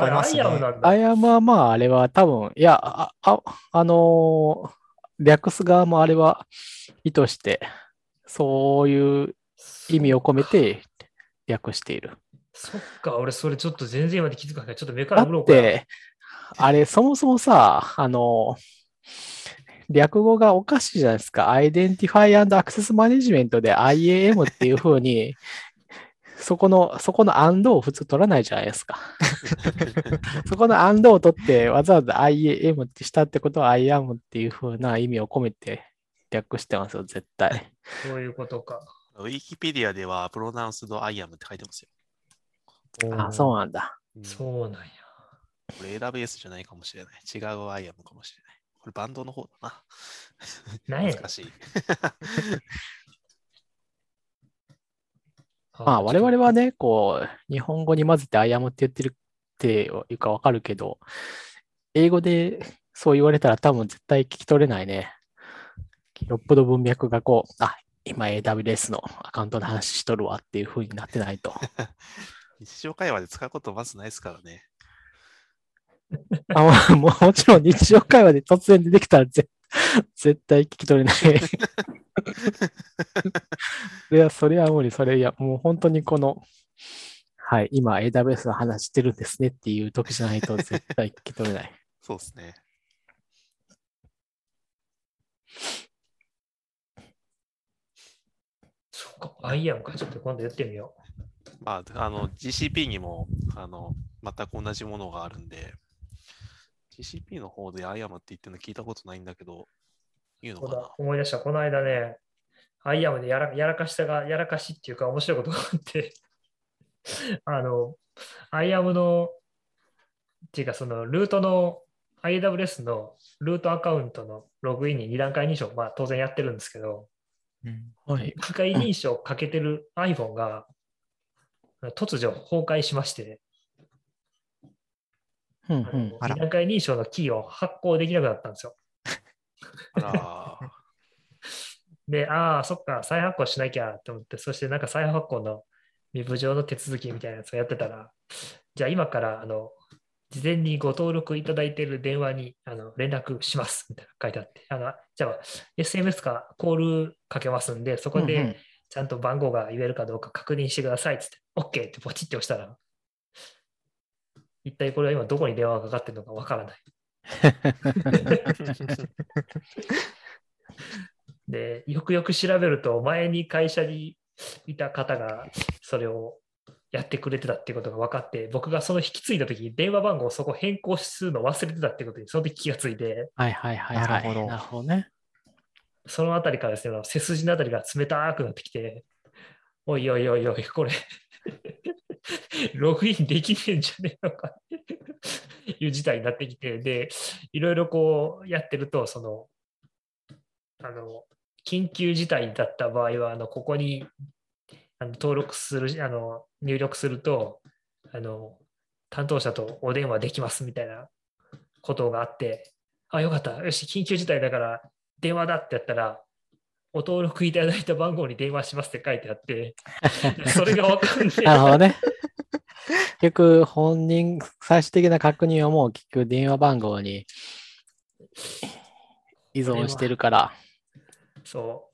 アイアムなんだ。アイアムはまあ、あれは多分、いや、あ、ああのー略す側もあれは意図して、そういう意味を込めて略している。そっか、俺それちょっと全然今まで気づかない。ちょっと目からうろこやて、あれ、そもそもさ、あの、略語がおかしいじゃないですか。Identify and Access Management で IAM っていう風に、そこの、そこの and を普通取らないじゃないですか。そこの and を取って、わざわざ IAM ってしたってことは IAM っていう風な意味を込めて略してますよ、絶対。そういうことか。ウィキペディアでは、プロナウンスドアイアムって書いてますよ。あ、そうなんだ。うんそうなんや。これ AWS じゃないかもしれない。違うアイアムかもしれない。これバンドの方だな。難しい。まあ、我々はね、こう、日本語に混ぜて IAM って言ってるっていうかわかるけど、英語でそう言われたら多分絶対聞き取れないね。よっぽど文脈がこう、あ、今 AWS のアカウントの話しとるわっていう風になってないと。日常会話で使うことまずないですからね。あまあもうもちろん日常会話で突然出てきたらぜ絶対聞き取れない。いや、それは無理、それ、いや、もう本当にこの、はい、今 AWS の話してるんですねっていう時じゃないと絶対聞き取れない。そうですね。か、アイアムか。ちょっと今度やってみよまあ、あの、GCP にも、あの、全く同じものがあるんで、GCP の方で IAM って言ってるの聞いたことないんだけど、言うのかな？だ思い出した。この間ね、 IAM でやらやらかしさが、やらかしっていうか面白いことがあって、あの、 IAM の、っていうかそのルートの AWS のルートアカウントのログインに2段階認証、まあ当然やってるんですけど、うんはい。2回認証かけてる iPhone が突如崩壊しまして、うんうん。あら2段階認証のキーを発行できなくなったんですよ。あら、で、ああ、そっか、再発行しなきゃと思って、そしてなんか再発行の身分上の手続きみたいなやつをやってたら、じゃあ今から、あの、事前にご登録いただいている電話にあの連絡しますみたいな書いてあって、あのじゃあ SMS かコールかけますんで、そこでちゃんと番号が言えるかどうか確認してくださいっつって、OK ってポチって押したら、一体これは今どこに電話がかかってるのかわからない。で、よくよく調べると、前に会社にいた方がそれをやってくれてたっていうことが分かって、僕がその引き継いだ時に電話番号をそこ変更するの忘れてたってことにその時気がついて、はいはいはいはい。なるほどなるほどね。そのあたりからですね、背筋のあたりが冷たくなってきて、おいおいおいおい、これ、ログインできねえんじゃねえのかっていう事態になってきて、で、いろいろこうやってると、その、あの、緊急事態だった場合は、あのここにあの登録する、あの入力すると、あの、担当者とお電話できますみたいなことがあって、あ、よかった。よし、緊急事態だから電話だってやったら、お登録いただいた番号に電話しますって書いてあって、それがわかんない。なるほどね。結局、本人、最終的な確認はもう結局電話番号に依存してるから。そう。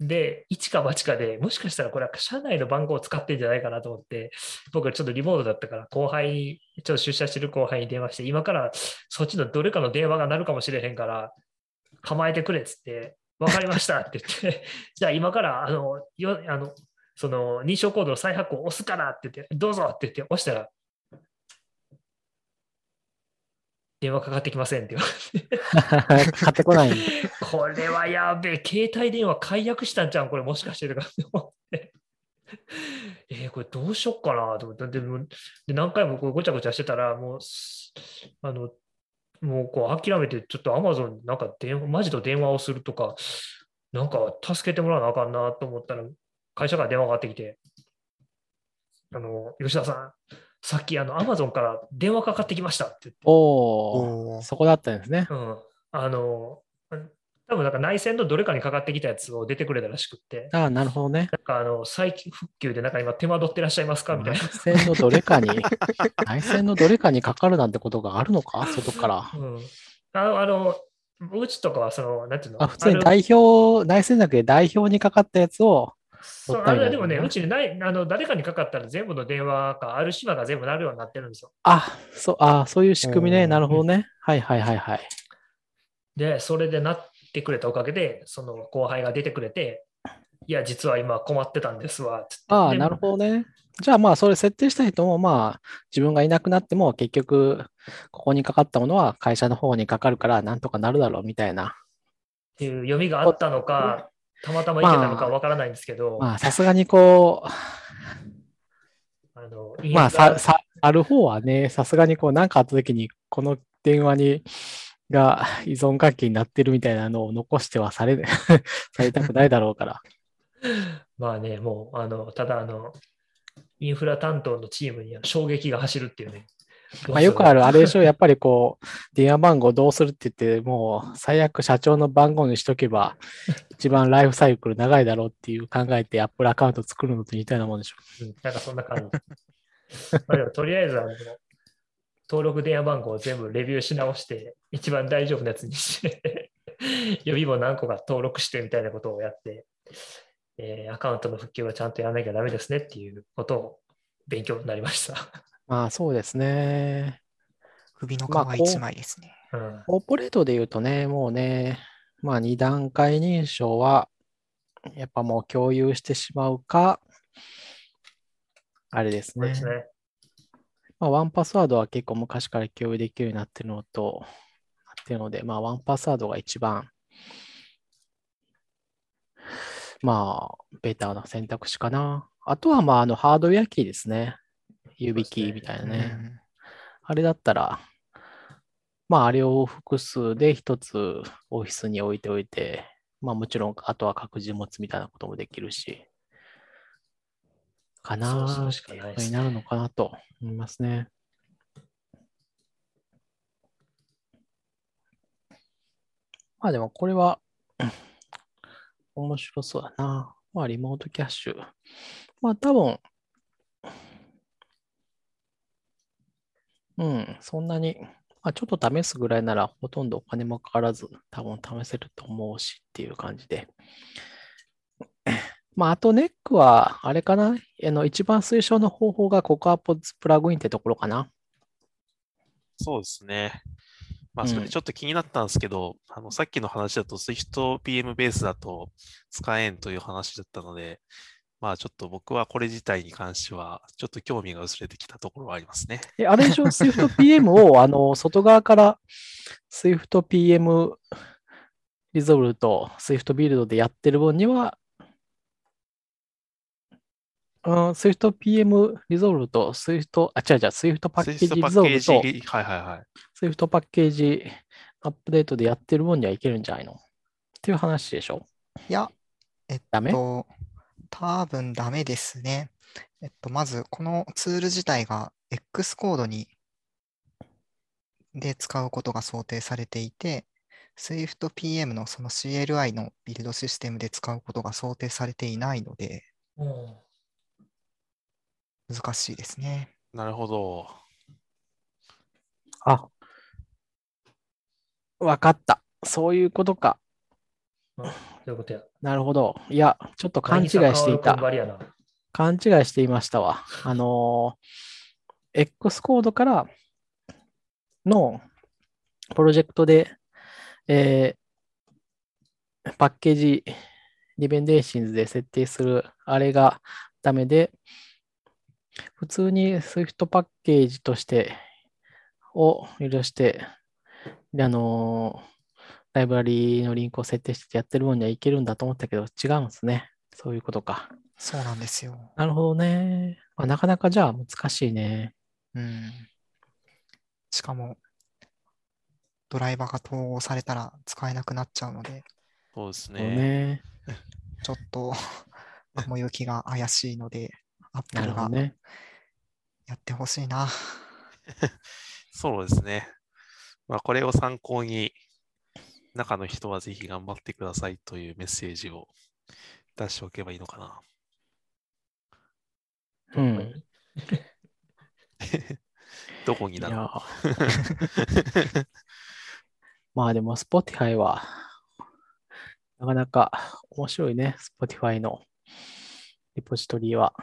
で、一か八かで、もしかしたらこれは社内の番号を使ってんじゃないかなと思って、僕ちょっとリモートだったから、後輩に、ちょっと出社してる後輩に電話して、今からそっちのどれかの電話が鳴るかもしれへんから、構えてくれっつって、わかりましたって言って、じゃあ今から、あの、よあのその認証コードの再発行を押すからって言って、どうぞって言って押したら、電話かかってきませんって言われて。買ってこないこれはやべえ、携帯電話解約したんじゃん、これもしかしてとかって思って。えーこれどうしよっかなと思って。でもで何回もこうごちゃごちゃしてたら、もう、すあの、もうこう諦めて、ちょっと Amazon になんか電話、マジと電話をするとか、なんか助けてもらわなあかんなと思ったら、会社から電話がかかってきて、あの、吉田さん、さっきあの Amazon から電話かかってきましたって言って。おー、おーそこだったんですね。うん、あの、多分なんか内線のどれかにかかってきたやつを出てくれたらしくって、ああ、なるほどね。なんかあの再復旧でなんか今手間取ってらっしゃいますかみたい内な。線のどれかに、内線のどれかにかかるなんてことがあるのか？外から。うん、あのあのうちとかはその、なんていうの？あ、普通に代表、内線だけで代表にかかったやつを、そうあれでもね、ねうちにないあの誰かにかかったら全部の電話か、ある島が全部なるようになってるんですよ。あ、そう、あ、そういう仕組みね。うんなるほどね。はいはいはいはい。で、それでなってくれたおかげで、その後輩が出てくれて、いや、実は今困ってたんですわ、つって。ああ、でなるほどね。じゃあまあ、それ設定した人も、まあ、自分がいなくなっても、結局、ここにかかったものは会社の方にかかるから、なんとかなるだろうみたいな。っていう読みがあったのか、たまたまいけたのかわからないんですけど、まあ、さすがにこあのう、まあ、さ、さ、ある方はね、さすがにこう、なんかあった時に、この電話に、が依存関係になってるみたいなのを残してはされ、されたくないだろうから。まあね、もう、あの、ただ、あの、インフラ担当のチームには衝撃が走るっていうね。まあ、よくある、あれでしょ、やっぱりこう、電話番号どうするって言って、もう最悪社長の番号にしとけば、一番ライフサイクル長いだろうっていう考えて、Apple アカウント作るのと似たようなもんでしょ。うんなんかそんな感じ。まあでもとりあえずあの、登録電話番号を全部レビューし直して、一番大丈夫なやつにして、予備も何個か登録してみたいなことをやって、えーアカウントの復旧はちゃんとやらなきゃダメですねっていうことを勉強になりました。まあそうですね。首の皮一枚ですね。うん、コーポレートで言うとね、もうね、まあ2段階認証は、やっぱもう共有してしまうか、あれですね。すね。まあ、ワンパスワードは結構昔から共有できるようになってるのと、なってるので、まあ、ワンパスワードが一番、まあ、ベターな選択肢かな。あとは、まあ、あの、ハードウェアキーですね。指キーみたいなね。うんあれだったら、まあ、あれを複数で一つオフィスに置いておいて、まあ、もちろん、あとは各自持つみたいなこともできるし、かなそしかないになるのかなと思いますね。まあでもこれは、うん面白そうだな。まあリモートキャッシュ。まあ多分、うん、そんなに、まあ、ちょっと試すぐらいならほとんどお金もかからず多分試せると思うしっていう感じで。まああとネックはあれかな？あの一番推奨の方法が CocoaPods プラグインってところかな。そうですね。まあ、うんそれでちょっと気になったんですけど、あの、さっきの話だと SwiftPM ベースだと使えんという話だったので、まあちょっと僕はこれ自体に関しては、ちょっと興味が薄れてきたところはありますね。え、あれでしょ ?SwiftPM をあの外側から SwiftPM リゾルと Swift ビルドでやってる分には、うん SwiftPM リゾルブと Swift、あ、違う違う、Swift パッケージ Swift リゾルブとジ、はいはいはい。Swift パッケージアップデートでやってる分にはいけるんじゃないの？っていう話でしょ？いや、えっダメ？と、多分ダメですね。えっと、まず、このツール自体が X コードにで使うことが想定されていて、SwiftPM のその CLI のビルドシステムで使うことが想定されていないので、うん難しいですね。なるほど。あ、わかった。そういうことか。どういうことや。なるほど。いや、ちょっと勘違いしていた。勘違いしていましたわ。あのー X コードからのプロジェクトで、えーパッケージ、リベンデーシンズで設定するあれがダメで、普通に Swift パッケージとしてを許して、であのーライブラリのリンクを設定してやってる分にはいけるんだと思ったけど、違うんですね。そういうことか。そうなんですよ。なるほどね。まあ、なかなかじゃあ難しいね。うん。しかも、ドライバーが統合されたら使えなくなっちゃうので、そうですね。ね。ちょっと 雲行きが怪しいので、な Apple がるほどね。やってほしいな。そうですね。まあ、これを参考に、中の人はぜひ頑張ってくださいというメッセージを出しておけばいいのかな。うん。どこに？いなるや、まあでも Spotify は、なかなか面白いね、Spotify のリポジトリは。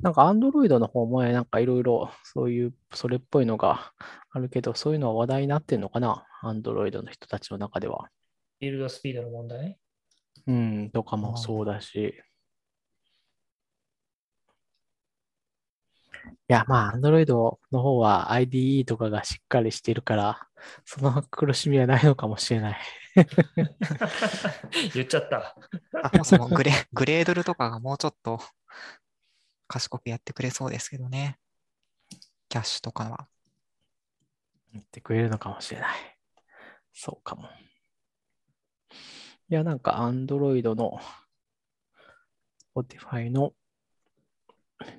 なんか Android の方もねなんかいろいろそういうそれっぽいのがあるけど、そういうのは話題になってんのかな ?Android の人たちの中では。ビルドスピードの問題？うん、とかもそうだし。いや、まあ、Android の方は IDE とかがしっかりしているから、その苦しみはないのかもしれない。言っちゃった。あそもそもグレグレードルとかがもうちょっと賢くやってくれそうですけどね。キャッシュとかは。言ってくれるのかもしれない。そうかも。いや、なんか Android の Spotify の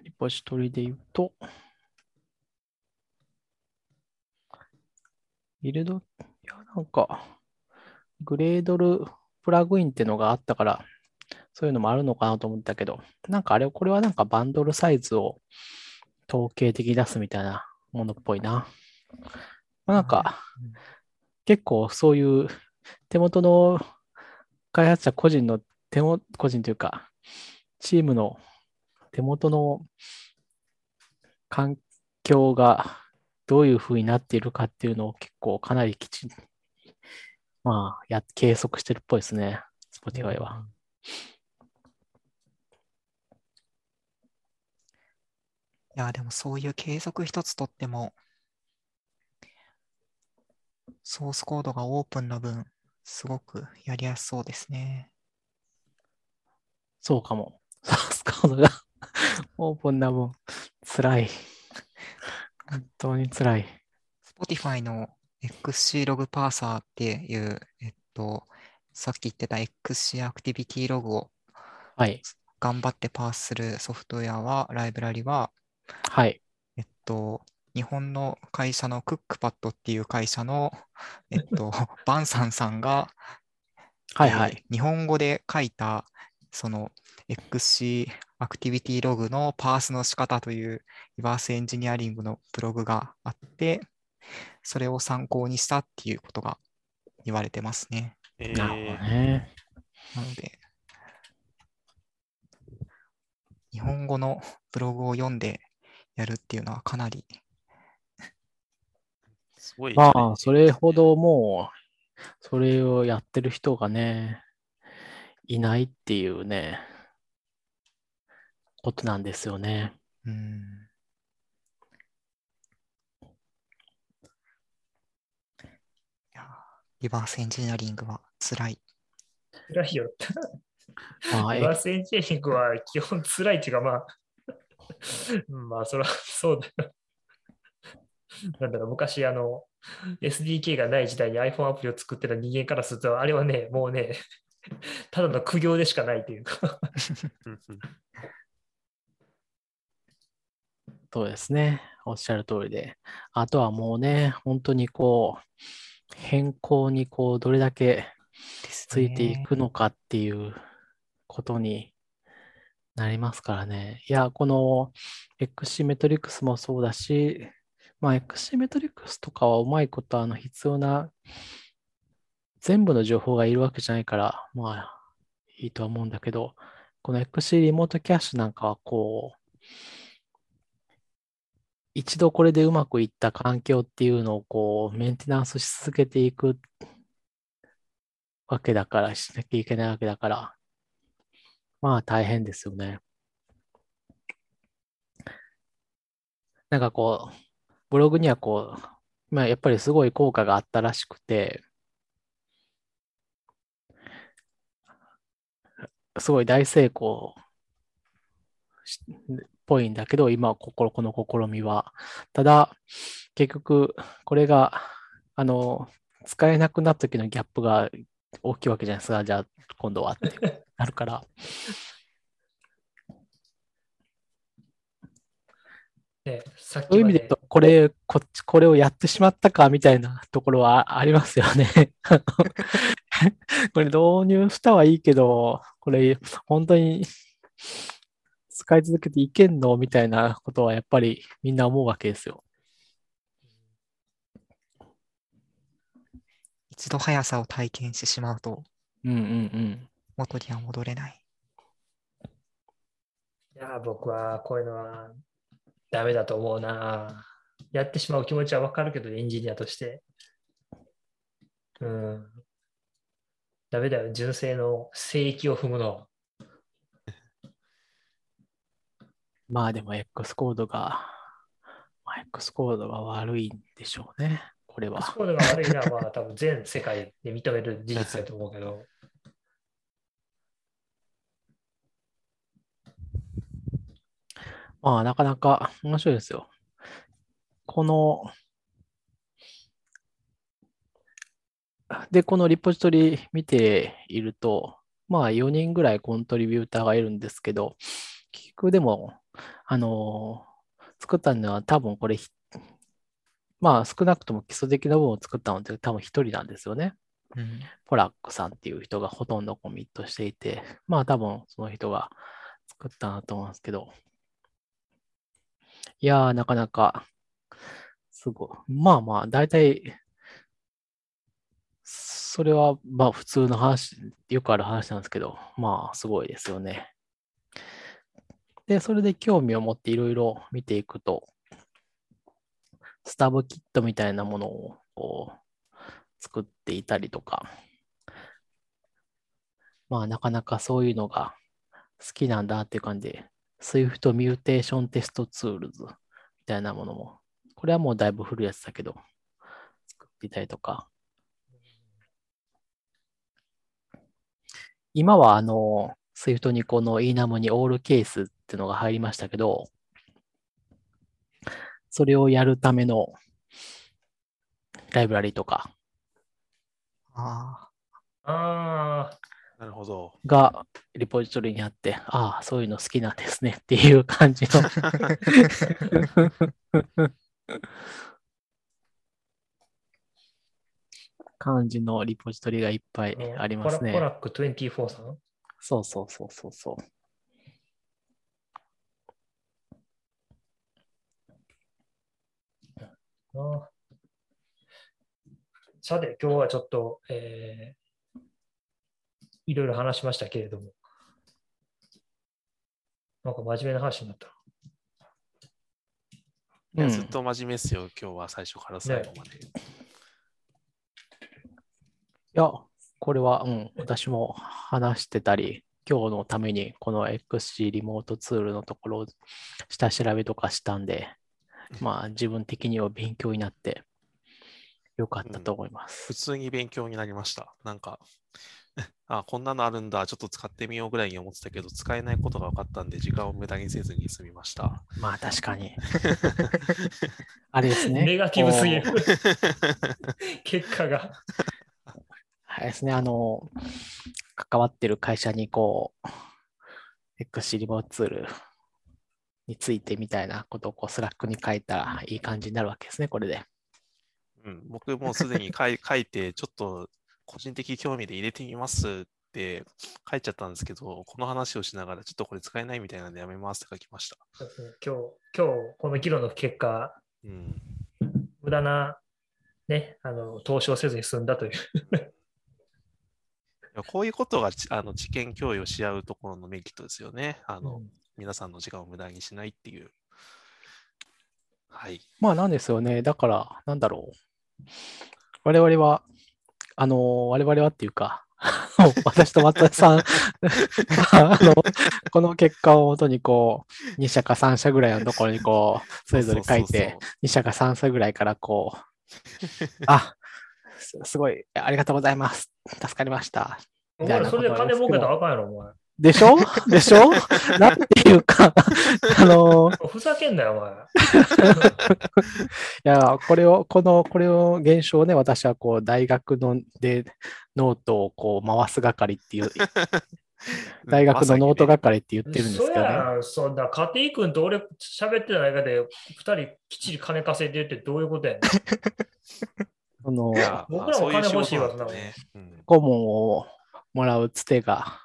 リポジトリで言うと、ビルド、いや、なんか、グレードルプラグインってのがあったから、そういうのもあるのかなと思ったけど、なんかあれ、これはなんかバンドルサイズを統計的に出すみたいなものっぽいな。まあなんか、結構そういう手元の開発者個人の手も、個人というか、チームの手元の環境がどういう風になっているかっていうのを結構かなりきちん、まあ、や、計測してるっぽいですね、Spotify は。いや、でもそういう継続一つとっても、ソースコードがオープンな分、すごくやりやすそうですね。そうかも。ソースコードがオープンな分、辛い。本当に辛い。Spotify の XC ログパーサーっていう、えっと、さっき言ってた XC アクティビティログをはい。頑張ってパースするソフトウェアは、ライブラリは、はい。えっと、日本の会社のクックパッドっていう会社の、えっと、バンサンさんが、えーはいはい。日本語で書いた、その XC アクティビティログのパースの仕方というリバースエンジニアリングのブログがあって、それを参考にしたっていうことが言われてますね。えなるほどーね。なので、日本語のブログを読んでやるっていうのはかなり、すごいね。まあ、それほどもう、それをやってる人がね、いないっていうね、ことなんですよね。うん。いやーリバースエンジニアリングは辛い。辛いよ。まあ、リバースエンジニアリングは基本辛いっていうか、まあ、うんまあ、それは そうだよ。なんだろう、昔、あの、SDK がない時代に iPhone アプリを作ってた人間からすると、あれはね、もうね、ただの苦行でしかないというか、そうですね。おっしゃる通りで。あとはもうね、本当にこう、変更にこう、どれだけついていくのかっていうことになりますからね。いや、この XC メトリックスもそうだし、まあ XC メトリックスとかはうまいことあの必要な全部の情報がいるわけじゃないから、まあいいとは思うんだけど、この XC リモートキャッシュなんかはこう、一度これでうまくいった環境っていうのをこうメンテナンスし続けていくわけだから、しなきゃいけないわけだから、まあ大変ですよね。なんかこう、ブログにはこう、まあやっぱりすごい効果があったらしくて、すごい大成功っぽいんだけど、今、こここの試みは。ただ、結局、これが、あの、使えなくなった時のギャップが大きいわけじゃないですか。じゃあ、今度はって なるから。ね、さっそういう意味で言うと、これ、こっち、これをやってしまったかみたいなところはありますよね。これ導入したはいいけど、これ本当に使い続けていけんのみたいなことはやっぱりみんな思うわけですよ。一度速さを体験してしまうとうんうんうん。元には戻れない。いや、僕はこういうのはダメだと思うな。やってしまう気持ちはわかるけど、エンジニアとして。うん。ダメだよ、純正の聖域を踏むの。まあでも X コードが、まあ、X コードが悪いんでしょうね。これは。スコードが悪いのは、まあ 多分全世界で認める事実だと思うけど。まあなかなか面白いですよ。この、で、このリポジトリ見ていると、まあ4人ぐらいコントリビューターがいるんですけど、結局でも、あのー作ったのは多分これひ、まあ少なくとも基礎的な部分を作ったのって多分一人なんですよね。うん、ポラックさんっていう人がほとんどコミットしていて、まあ多分その人が作ったなと思うんですけど、いやー、なかなか、すごい。まあまあ、大体、それはまあ普通の話、よくある話なんですけど、まあすごいですよね。で、それで興味を持っていろいろ見ていくと、スタブキットみたいなものをこう作っていたりとか、まあなかなかそういうのが好きなんだっていう感じで、Swift Mutation Test Tools みたいなものも、これはもうだいぶ古いやつだけど、作っていたりとか。今はあの、Swift にこの enum に all case っていうのが入りましたけど、それをやるためのライブラリとか。あああ、なるほど。がリポジトリにあって、ああ、そういうの好きなんですねっていう感じの 感じのリポジトリがいっぱいありますね。コラコラック24さん？そうそうそうそうそう。あさて、今日はちょっと、えーいろいろ話しましたけれども、なんか真面目な話になった。いやうんずっと真面目ですよ、今日は最初から最後まで。いや、これは、うん、私も話してたり、今日のためにこの XC リモートツールのところを下調べとかしたんで、まあ自分的には勉強になってよかったと思います。普通に勉強になりました。なんか、あ、こんなのあるんだ、ちょっと使ってみようぐらいに思ってたけど、使えないことが分かったんで、時間を無駄にせずに済みました。まあ確かに。あれですね。ネガティブすぎる。結果が。あれですね、あの、関わってる会社にこう、XC リモートツールについてみたいなことをこうスラックに書いたらいい感じになるわけですね、これで。うん、僕もうすでに書い 書いて、ちょっと個人的興味で入れてみますって書いちゃったんですけど、この話をしながら、ちょっとこれ使えないみたいなんでやめますって書きました。そうですね今日、今日、この議論の結果、うん、無駄な、ね、あの投資をせずに済んだという。こういうことがちあの知見共有し合うところのメリットですよね。あの、うん皆さんの時間を無駄にしないっていう。はい。まあなんですよね。だから、なんだろう。我々は、あの、我々はっていうか、私と松田さん あの、この結果をもとにこう、2社か3社ぐらいのところにこう、それぞれ書いて、2社か3社ぐらいからこう、あ、すすごい、ありがとうございます。助かりました。お前らそれで金儲けたらあかんやろ、お前。でしょ？でしょ？なんていうか、あの、ふざけんなよ、お前。いや、これを、この、これを、現象をね、私はこう、大学ので、ノートをこう、回す係っていう大学のノートが。係って言ってるんですけどね。そそんな、家庭君と俺喋ってない中で、二人きっちり金稼いでるってどういうことやねん。そのいや僕らも金欲しい仕わ事なんでね。うん顧問をもらうつてが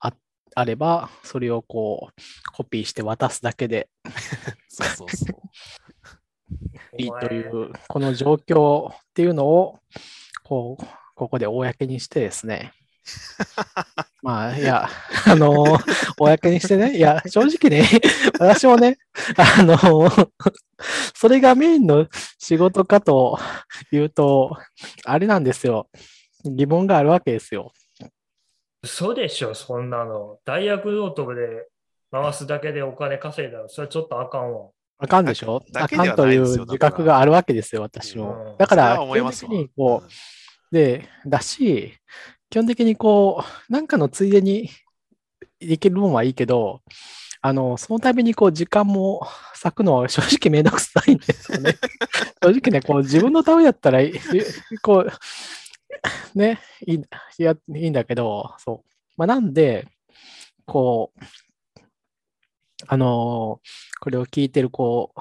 ああれば、それをこう、コピーして渡すだけで そうそうそう。いいという、この状況っていうのを、こう、ここで公にしてですね。まあ、いや、あの、公にしてね、いや、正直ね、私もね、あの、それがメインの仕事かというと、あれなんですよ。疑問があるわけですよ。嘘でしょ、そんなの。大学ノートで回すだけでお金稼いだら、それはちょっとあかんわ。あかんでしょ？あかんという自覚があるわけですよ、私うもん。だから、基本的にこう、で、だし、基本的にこう、なんかのついでにできる分はいいけど、あの、そのためにこう、時間も割くのは正直めんどくさいんですよね。正直ね、こう、自分のためだったらいい、こう、ね、いいいやいいんだけど、そう。まあ、なんで、こう、あのこれを聞いてる、こう、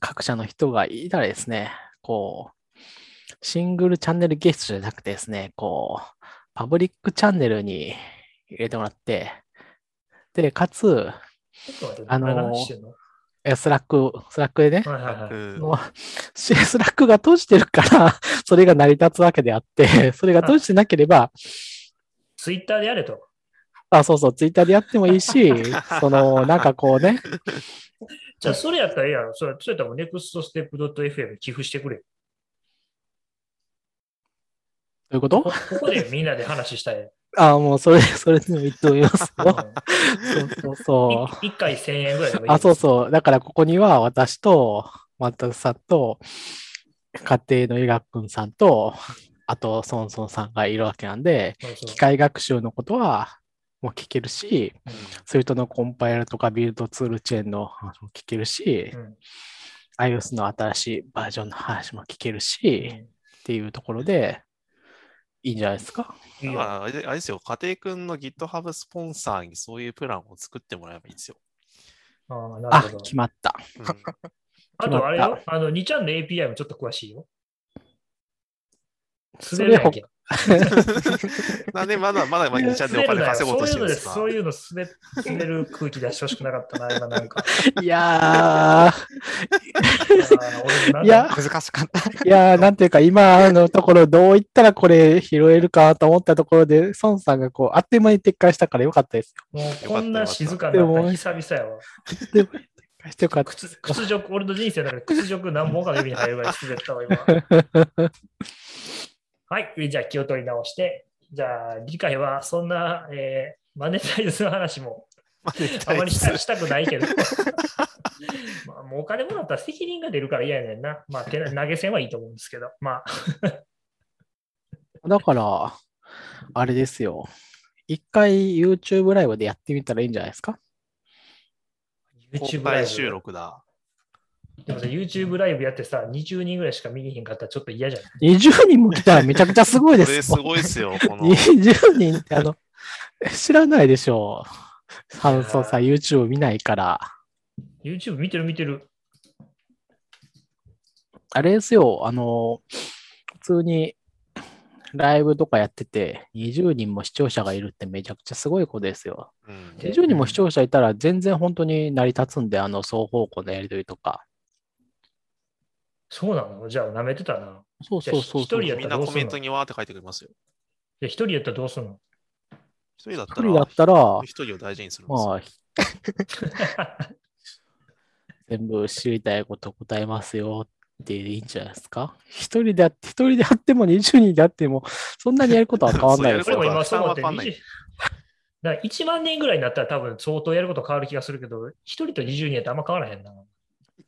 各社の人がいたらですね、こう、シングルチャンネルゲストじゃなくてですね、こう、パブリックチャンネルに入れてもらって、で、かつ、あのースラック、スラックでね、はいはいはい。スラックが閉じてるから、それが成り立つわけであって、それが閉じてなければ、ツイッターでやれと。あ、そうそう、ツイッターでやってもいいし、その、なんかこうね、じゃあ、それやったらいいやろ。それそれやったらもう nextstep.fm に寄付してくれ。どういうこと？こここでみんなで話したい。あ、もうそれ、それでも言っておりますうんよ。そうそうそう。い一回1000円ぐらいでもいい。あ、そうそう。だからここには私と、またさんと、家庭の医学君さんと、あと、ソンソンさんがいるわけなんで、そうそう機械学習のことはもう聞けるし、うんそれとのコンパイルとかビルドツールチェーンの話も聞けるし、うん iOS の新しいバージョンの話も聞けるし、っていうところで、いいんじゃないですか？いあ、あれであれですよ、家庭君の GitHub スポンサーにそういうプランを作ってもらえばいいんですよ。ああ、なあるほど、。決まった。うんあとあれよ、あの、2ちゃんの API もちょっと詳しいよ。それ滑るやんけ。なんでまだまだまだ2ちゃんでお金稼ごうとしてるんですかそういうので、そういうの滑滑る空気出してほしくなかったな、今なんか。いやあーいや難しかった。ー、いやー、なんていうか、今のところ、どう言ったらこれ拾えるかと思ったところで、孫さんがこう、あっという間に撤回したからよかったですよ。もうこんな静かになったら久々やわ。でも撤回してよかった。屈屈辱、俺の人生の中で屈辱何本かの指に入るぐらい滑ったわ、今。はい、じゃあ気を取り直して、じゃあ理解はそんな、えーマネタイズの話もあまりしたしたくないけど、まあ、もうお金もらったら責任が出るから嫌やねんな。まあ、手投げ銭はいいと思うんですけど、まあ、だから、あれですよ。一回 YouTube ライブでやってみたらいいんじゃないですか？YouTube 公開ライブ。収録だ。でもさ、YouTube ライブやってさ、20人ぐらいしか見にひんかったらちょっと嫌じゃない ?20 人も来たらめちゃくちゃすごいでこれすごいですよ、この。20人ってあの、知らないでしょう。ハンソンさん YouTube 見ないから。?YouTube 見てる見てる。あれですよ、あの、普通にライブとかやってて、20人も視聴者がいるってめちゃくちゃすごいことですよ。うんで20人も視聴者いたら全然本当に成り立つんで、あの双方向のやりとりとか。そうなの？じゃあ、舐めてたな。そうそうそうそう。一人やっみんたらどうすんの？なコメントにわーって書いてくれますよ。で、一人やったらどうすんの？一人だった一人だら、ったら、一人を大事にするんですよ。まあ、全部知りたいこと答えますよっていいんじゃないですか？一人であって、一人であっても20人であっても、そんなにやることは変わんないですよそうやる。俺も今そう思って、わかんない20だから1万人ぐらいになったら多分相当やること変わる気がするけど、1人と20人やったらあんま変わらへんな。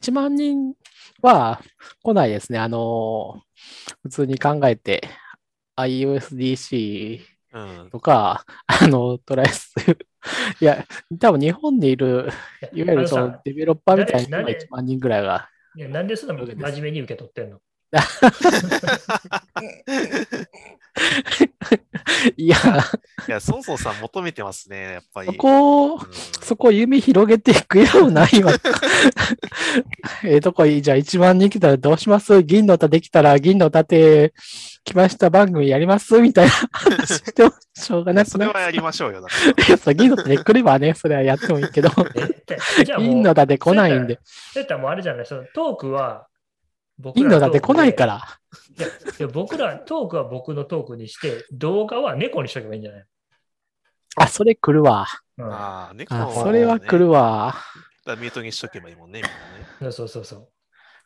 1万人は来ないですね。あの、普通に考えて、iOSDC うん。とか、あの、トライする。いや、多分日本にいる、いわゆるそあのデベロッパーみたいな人がなんで1万人ぐらいが、いやなんでそんな真面目に受け取ってんの？いや、いや、ソンソンさん求めてますね、やっぱり。そこをうん、そこ夢広げていくやもないわ。ええとこいい。じゃあ1万人来たらどうします？銀の盾できたら銀の盾来ました番組やります？みたいな 話してもしょうがない？それはやりましょうよ。いや、そう銀の盾来ればね、それはやってもいいけど、銀の盾来ないんで、そうやったらもうあれじゃない、そのトークは僕ら銀の盾来ないから。ら。いやいや僕ら、トークは僕のトークにして、動画は猫にしとけばいいんじゃない、あ、それ来るわ。うんああ、猫あの、それは来るわ。だミュートにしとけばいいもんね、みんなね。そうそうそう。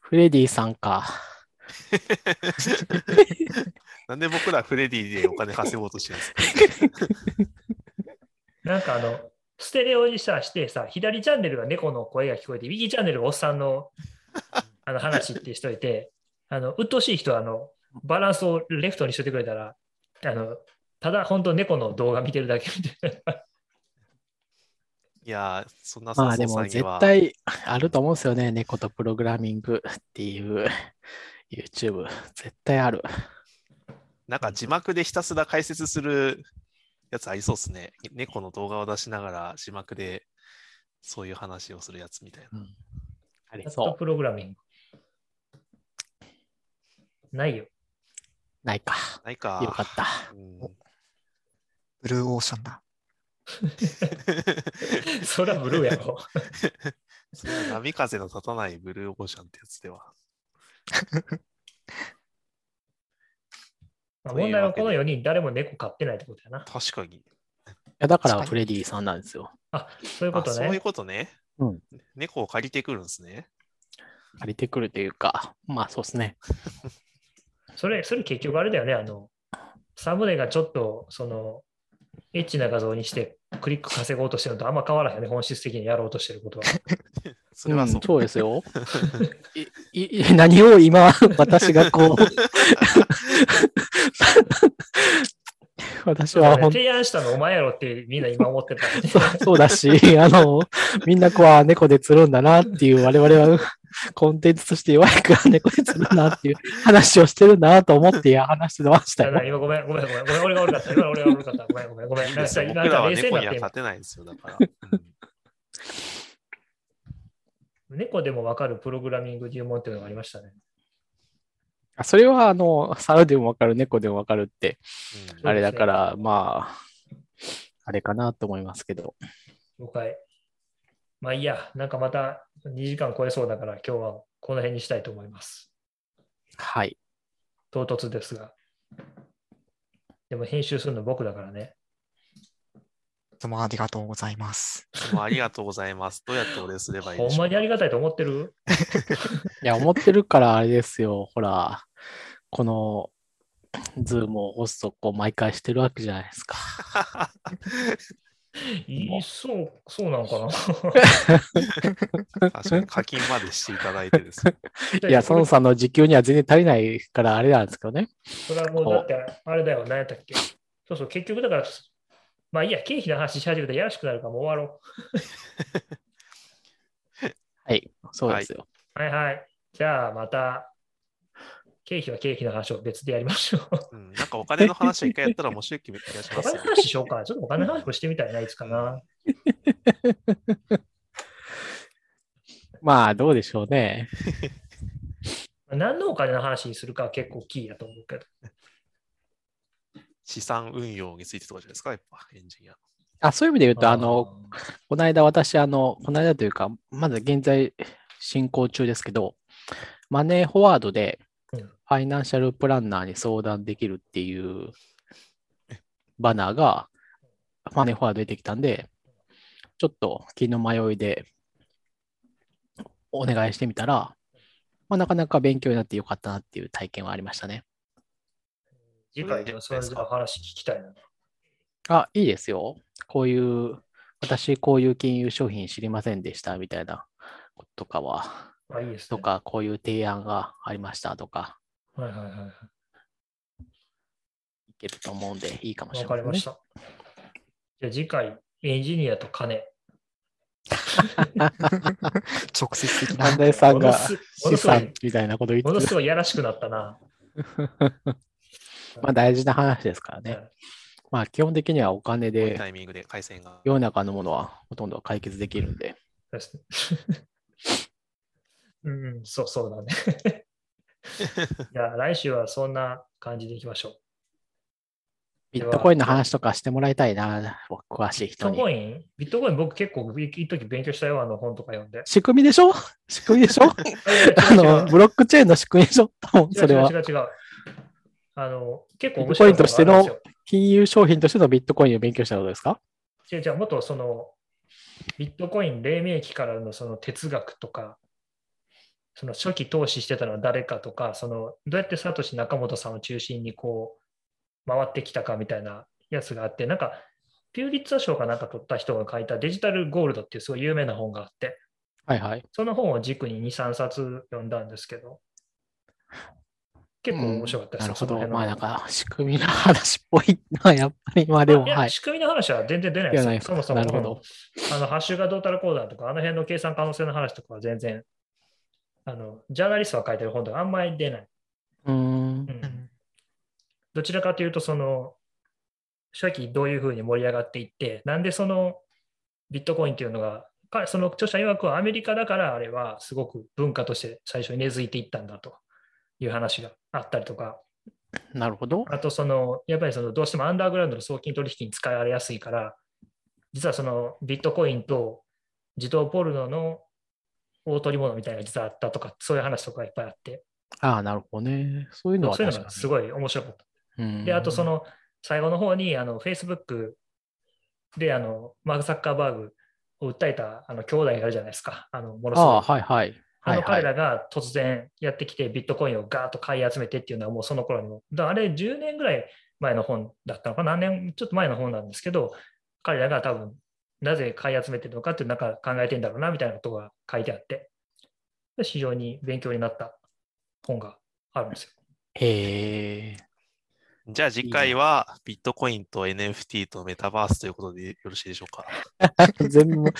フレディさんか。なんで僕らフレディでお金稼ごうとしてるんですか？なんかあの、ステレオにさしてさ、左チャンネルが猫の声が聞こえて、右チャンネルがおっさんのあの話ってしといて、あの、鬱陶しい人はあの、バランスをレフトにしといてくれたら、あの、ただ本当猫の動画見てるだけみたいな。いやー、そんなまあでも。絶対あると思うんですよね。猫とプログラミングっていう YouTube。絶対ある。なんか字幕でひたすら解説するやつありそうですね。猫の動画を出しながら字幕でそういう話をするやつみたいな。うんありそう。プログラミング。ないよ。ないか。ないか。よかった。うんブルーオーシャンだ。それはブルーやろ。それは波風の立たないブルーオーシャンってやつでは。まあ問題はこの4人誰も猫飼ってないってことやな。確かに。いやだからフレディさんなんですよ。あ、そういうことあそういうね。ことね。うん猫を借りてくるんですね。借りてくるというか、まあそうですね。それ、それ結局あれだよね。あの、サムネがちょっと、その、エッチな画像にしてクリック稼ごうとしてるのとあんま変わらへんよね。本質的にやろうとしてることは。それはそう。んそうですよ。いい 何を今、私がこう、私は本提案したのお前やろってみんな今思ってるからね。当そうだし、あの、みんなこう、あ猫で釣るんだなっていう、我々はコンテンツとして弱いから猫で釣るなっていう話をしてるんだなと思って話してましたよ。今ごめん、ごめん、ごめん、ごめん、俺が悪かった。今俺が悪かった。ごめん、ごめん、ごめん。今は冷静になって猫には勝てないんですよ。だから。うん猫でもわかるプログラミング入門っていうのがありましたね。それは、あの、猿でもわかる、猫でもわかるって、うんあれだから、まあ、あれかなと思いますけど。了解。まあいいや、なんかまた2時間超えそうだから今日はこの辺にしたいと思います。はい。唐突ですが。でも編集するの僕だからね。どうもありがとうございます。どうもありがとうございます。どうやってお礼すればいいでしょう？ほんまにありがたいと思ってる？いや、思ってるからあれですよ。ほら、この、ズームをホストこう毎回してるわけじゃないですか。いいそう、そうなんかな？確かに課金までしていただいてですね。いや、孫さんの時給には全然足りないからあれなんですけどね。それはもうだって、あれだよ、何やったっけ。そうそう、結局だから、まあいいや、経費の話し始めたらやらしくなるからもう終わろ はい、そうですよ。う。はいはい。じゃあまた、経費は経費の話を別でやりましょう。うん、なんかお金の話を一回やったら面白い気がしお金のますよ。話しようか。ちょっとお金の話もしてみたいな、いつかな。まあ、どうでしょうね。何のお金の話にするかは結構キーやと思うけど。資産運用についてとかじゃないですか、やっぱエンジニア。あそういう意味で言うと、ああの、この間私、あの、この間というか、まだ現在進行中ですけど、マネーフォワードでうんファイナンシャルプランナーに相談できるっていうバナーがマネーフォワード出てきたんで、ちょっと気の迷いでお願いしてみたら、まあ、なかなか勉強になってよかったなっていう体験はありましたね。次回でもそれぞれ話聞きたいな。あ、いいですよ。こういう、私こういう金融商品知りませんでしたみたいなこととかは、あ、いいですね。とか、こういう提案がありましたとか、はいはいはいはいけると思うんで、いいかもしい。れない、ね。わかりました。じゃあ次回、エンジニアと金。直接的な万。代さんが資産みたいなこと言ってる。ものすごいやらしくなったな。まあ大事な話ですからね。まあ基本的にはお金でタイミングで回線が。世の中のものはほとんど解決できるんで。うん、そうそうだね。じゃあ来週はそんな感じでいきましょう。ビットコインの話とかしてもらいたいな、詳しいビット人に。コイン？ビットコイン僕結構一時勉強したよ、あの本とか読んで。仕組みでしょ？仕組みでしょ？ああの、ブロックチェーンの仕組みでしょ？多分それは違う違う違う。あの、結構面ビットコ白いインとしての金融商品としてのビットコインを勉強したことですか？違う違う、もっとその、ビットコイン黎明期からのその哲学とか、その初期投資してたのは誰かとか、そのどうやってサトシ仲本さんを中心にこう回ってきたかみたいなやつがあって、なんかピューリッツァ賞かなんか取った人が書いたデジタルゴールドっていうすごい有名な本があって、はいはい。その本を軸に2、3冊読んだんですけど、結構面白かったですよ、なるほど。まあなんか仕組みの話っぽいな、やっぱり。まあでも、はい。仕組みの話は全然出ないですそもそも。なるほどうんあの、ハッシュがどうたらこうだとか、あの辺の計算可能性の話とかは全然、あの、ジャーナリストが書いてる本とかあんまり出ない。うーんう。うんんどちらかというと、その、初期どういうふうに盛り上がっていって、なんでそのビットコインっていうのが、かその著者曰くはアメリカだからあれはすごく文化として最初に根付いていったんだという話があったりとか、なるほど。あとその、やっぱりそのどうしてもアンダーグラウンドの送金取引に使われやすいから、実はそのビットコインと自動ポルノの大取り物みたいな実はあったとか、そういう話とかがいっぱいあって、ああ、なるほどね。そういうのはそういう。のがすごい面白かった。うんで、あとそ、の最後の方にあの Facebook であのマーク・サッカーバーグを訴えたあの兄弟がいるじゃないですか。あのものすごいああ、はいはい。あの彼らが突然やってきてビットコインをガーッと買い集めてっていうのはもうその頃にも、だあれ10年ぐらい前の本だったのかな、何年ちょっと前の本なんですけど、彼らが多分なぜ買い集めてるのかっていうなんか考えてんだろうなみたいなことが書いてあって、で非常に勉強になった本があるんですよ。へえ。じゃあ次回はビットコインと NFT とメタバースということでよろしいでしょうか？全部、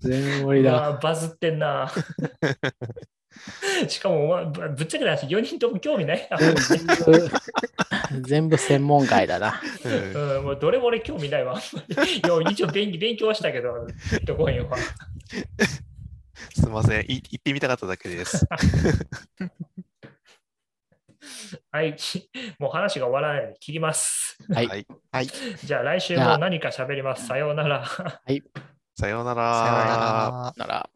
全部盛りだ。バズってんな。しかも、まぶぶっちゃけた話、4人とも興味ないな。全部、全部専門外だな。うんうん、もうどれも俺興味ないわ。いや一応勉勉強はしたけど、ビットコインは。すみません。い言ってみたかっただけです。はい、もう話が終わらないので切ります。はい。はい。じゃあ来週も何か喋ります。さようなら。さようなさようなら。なら。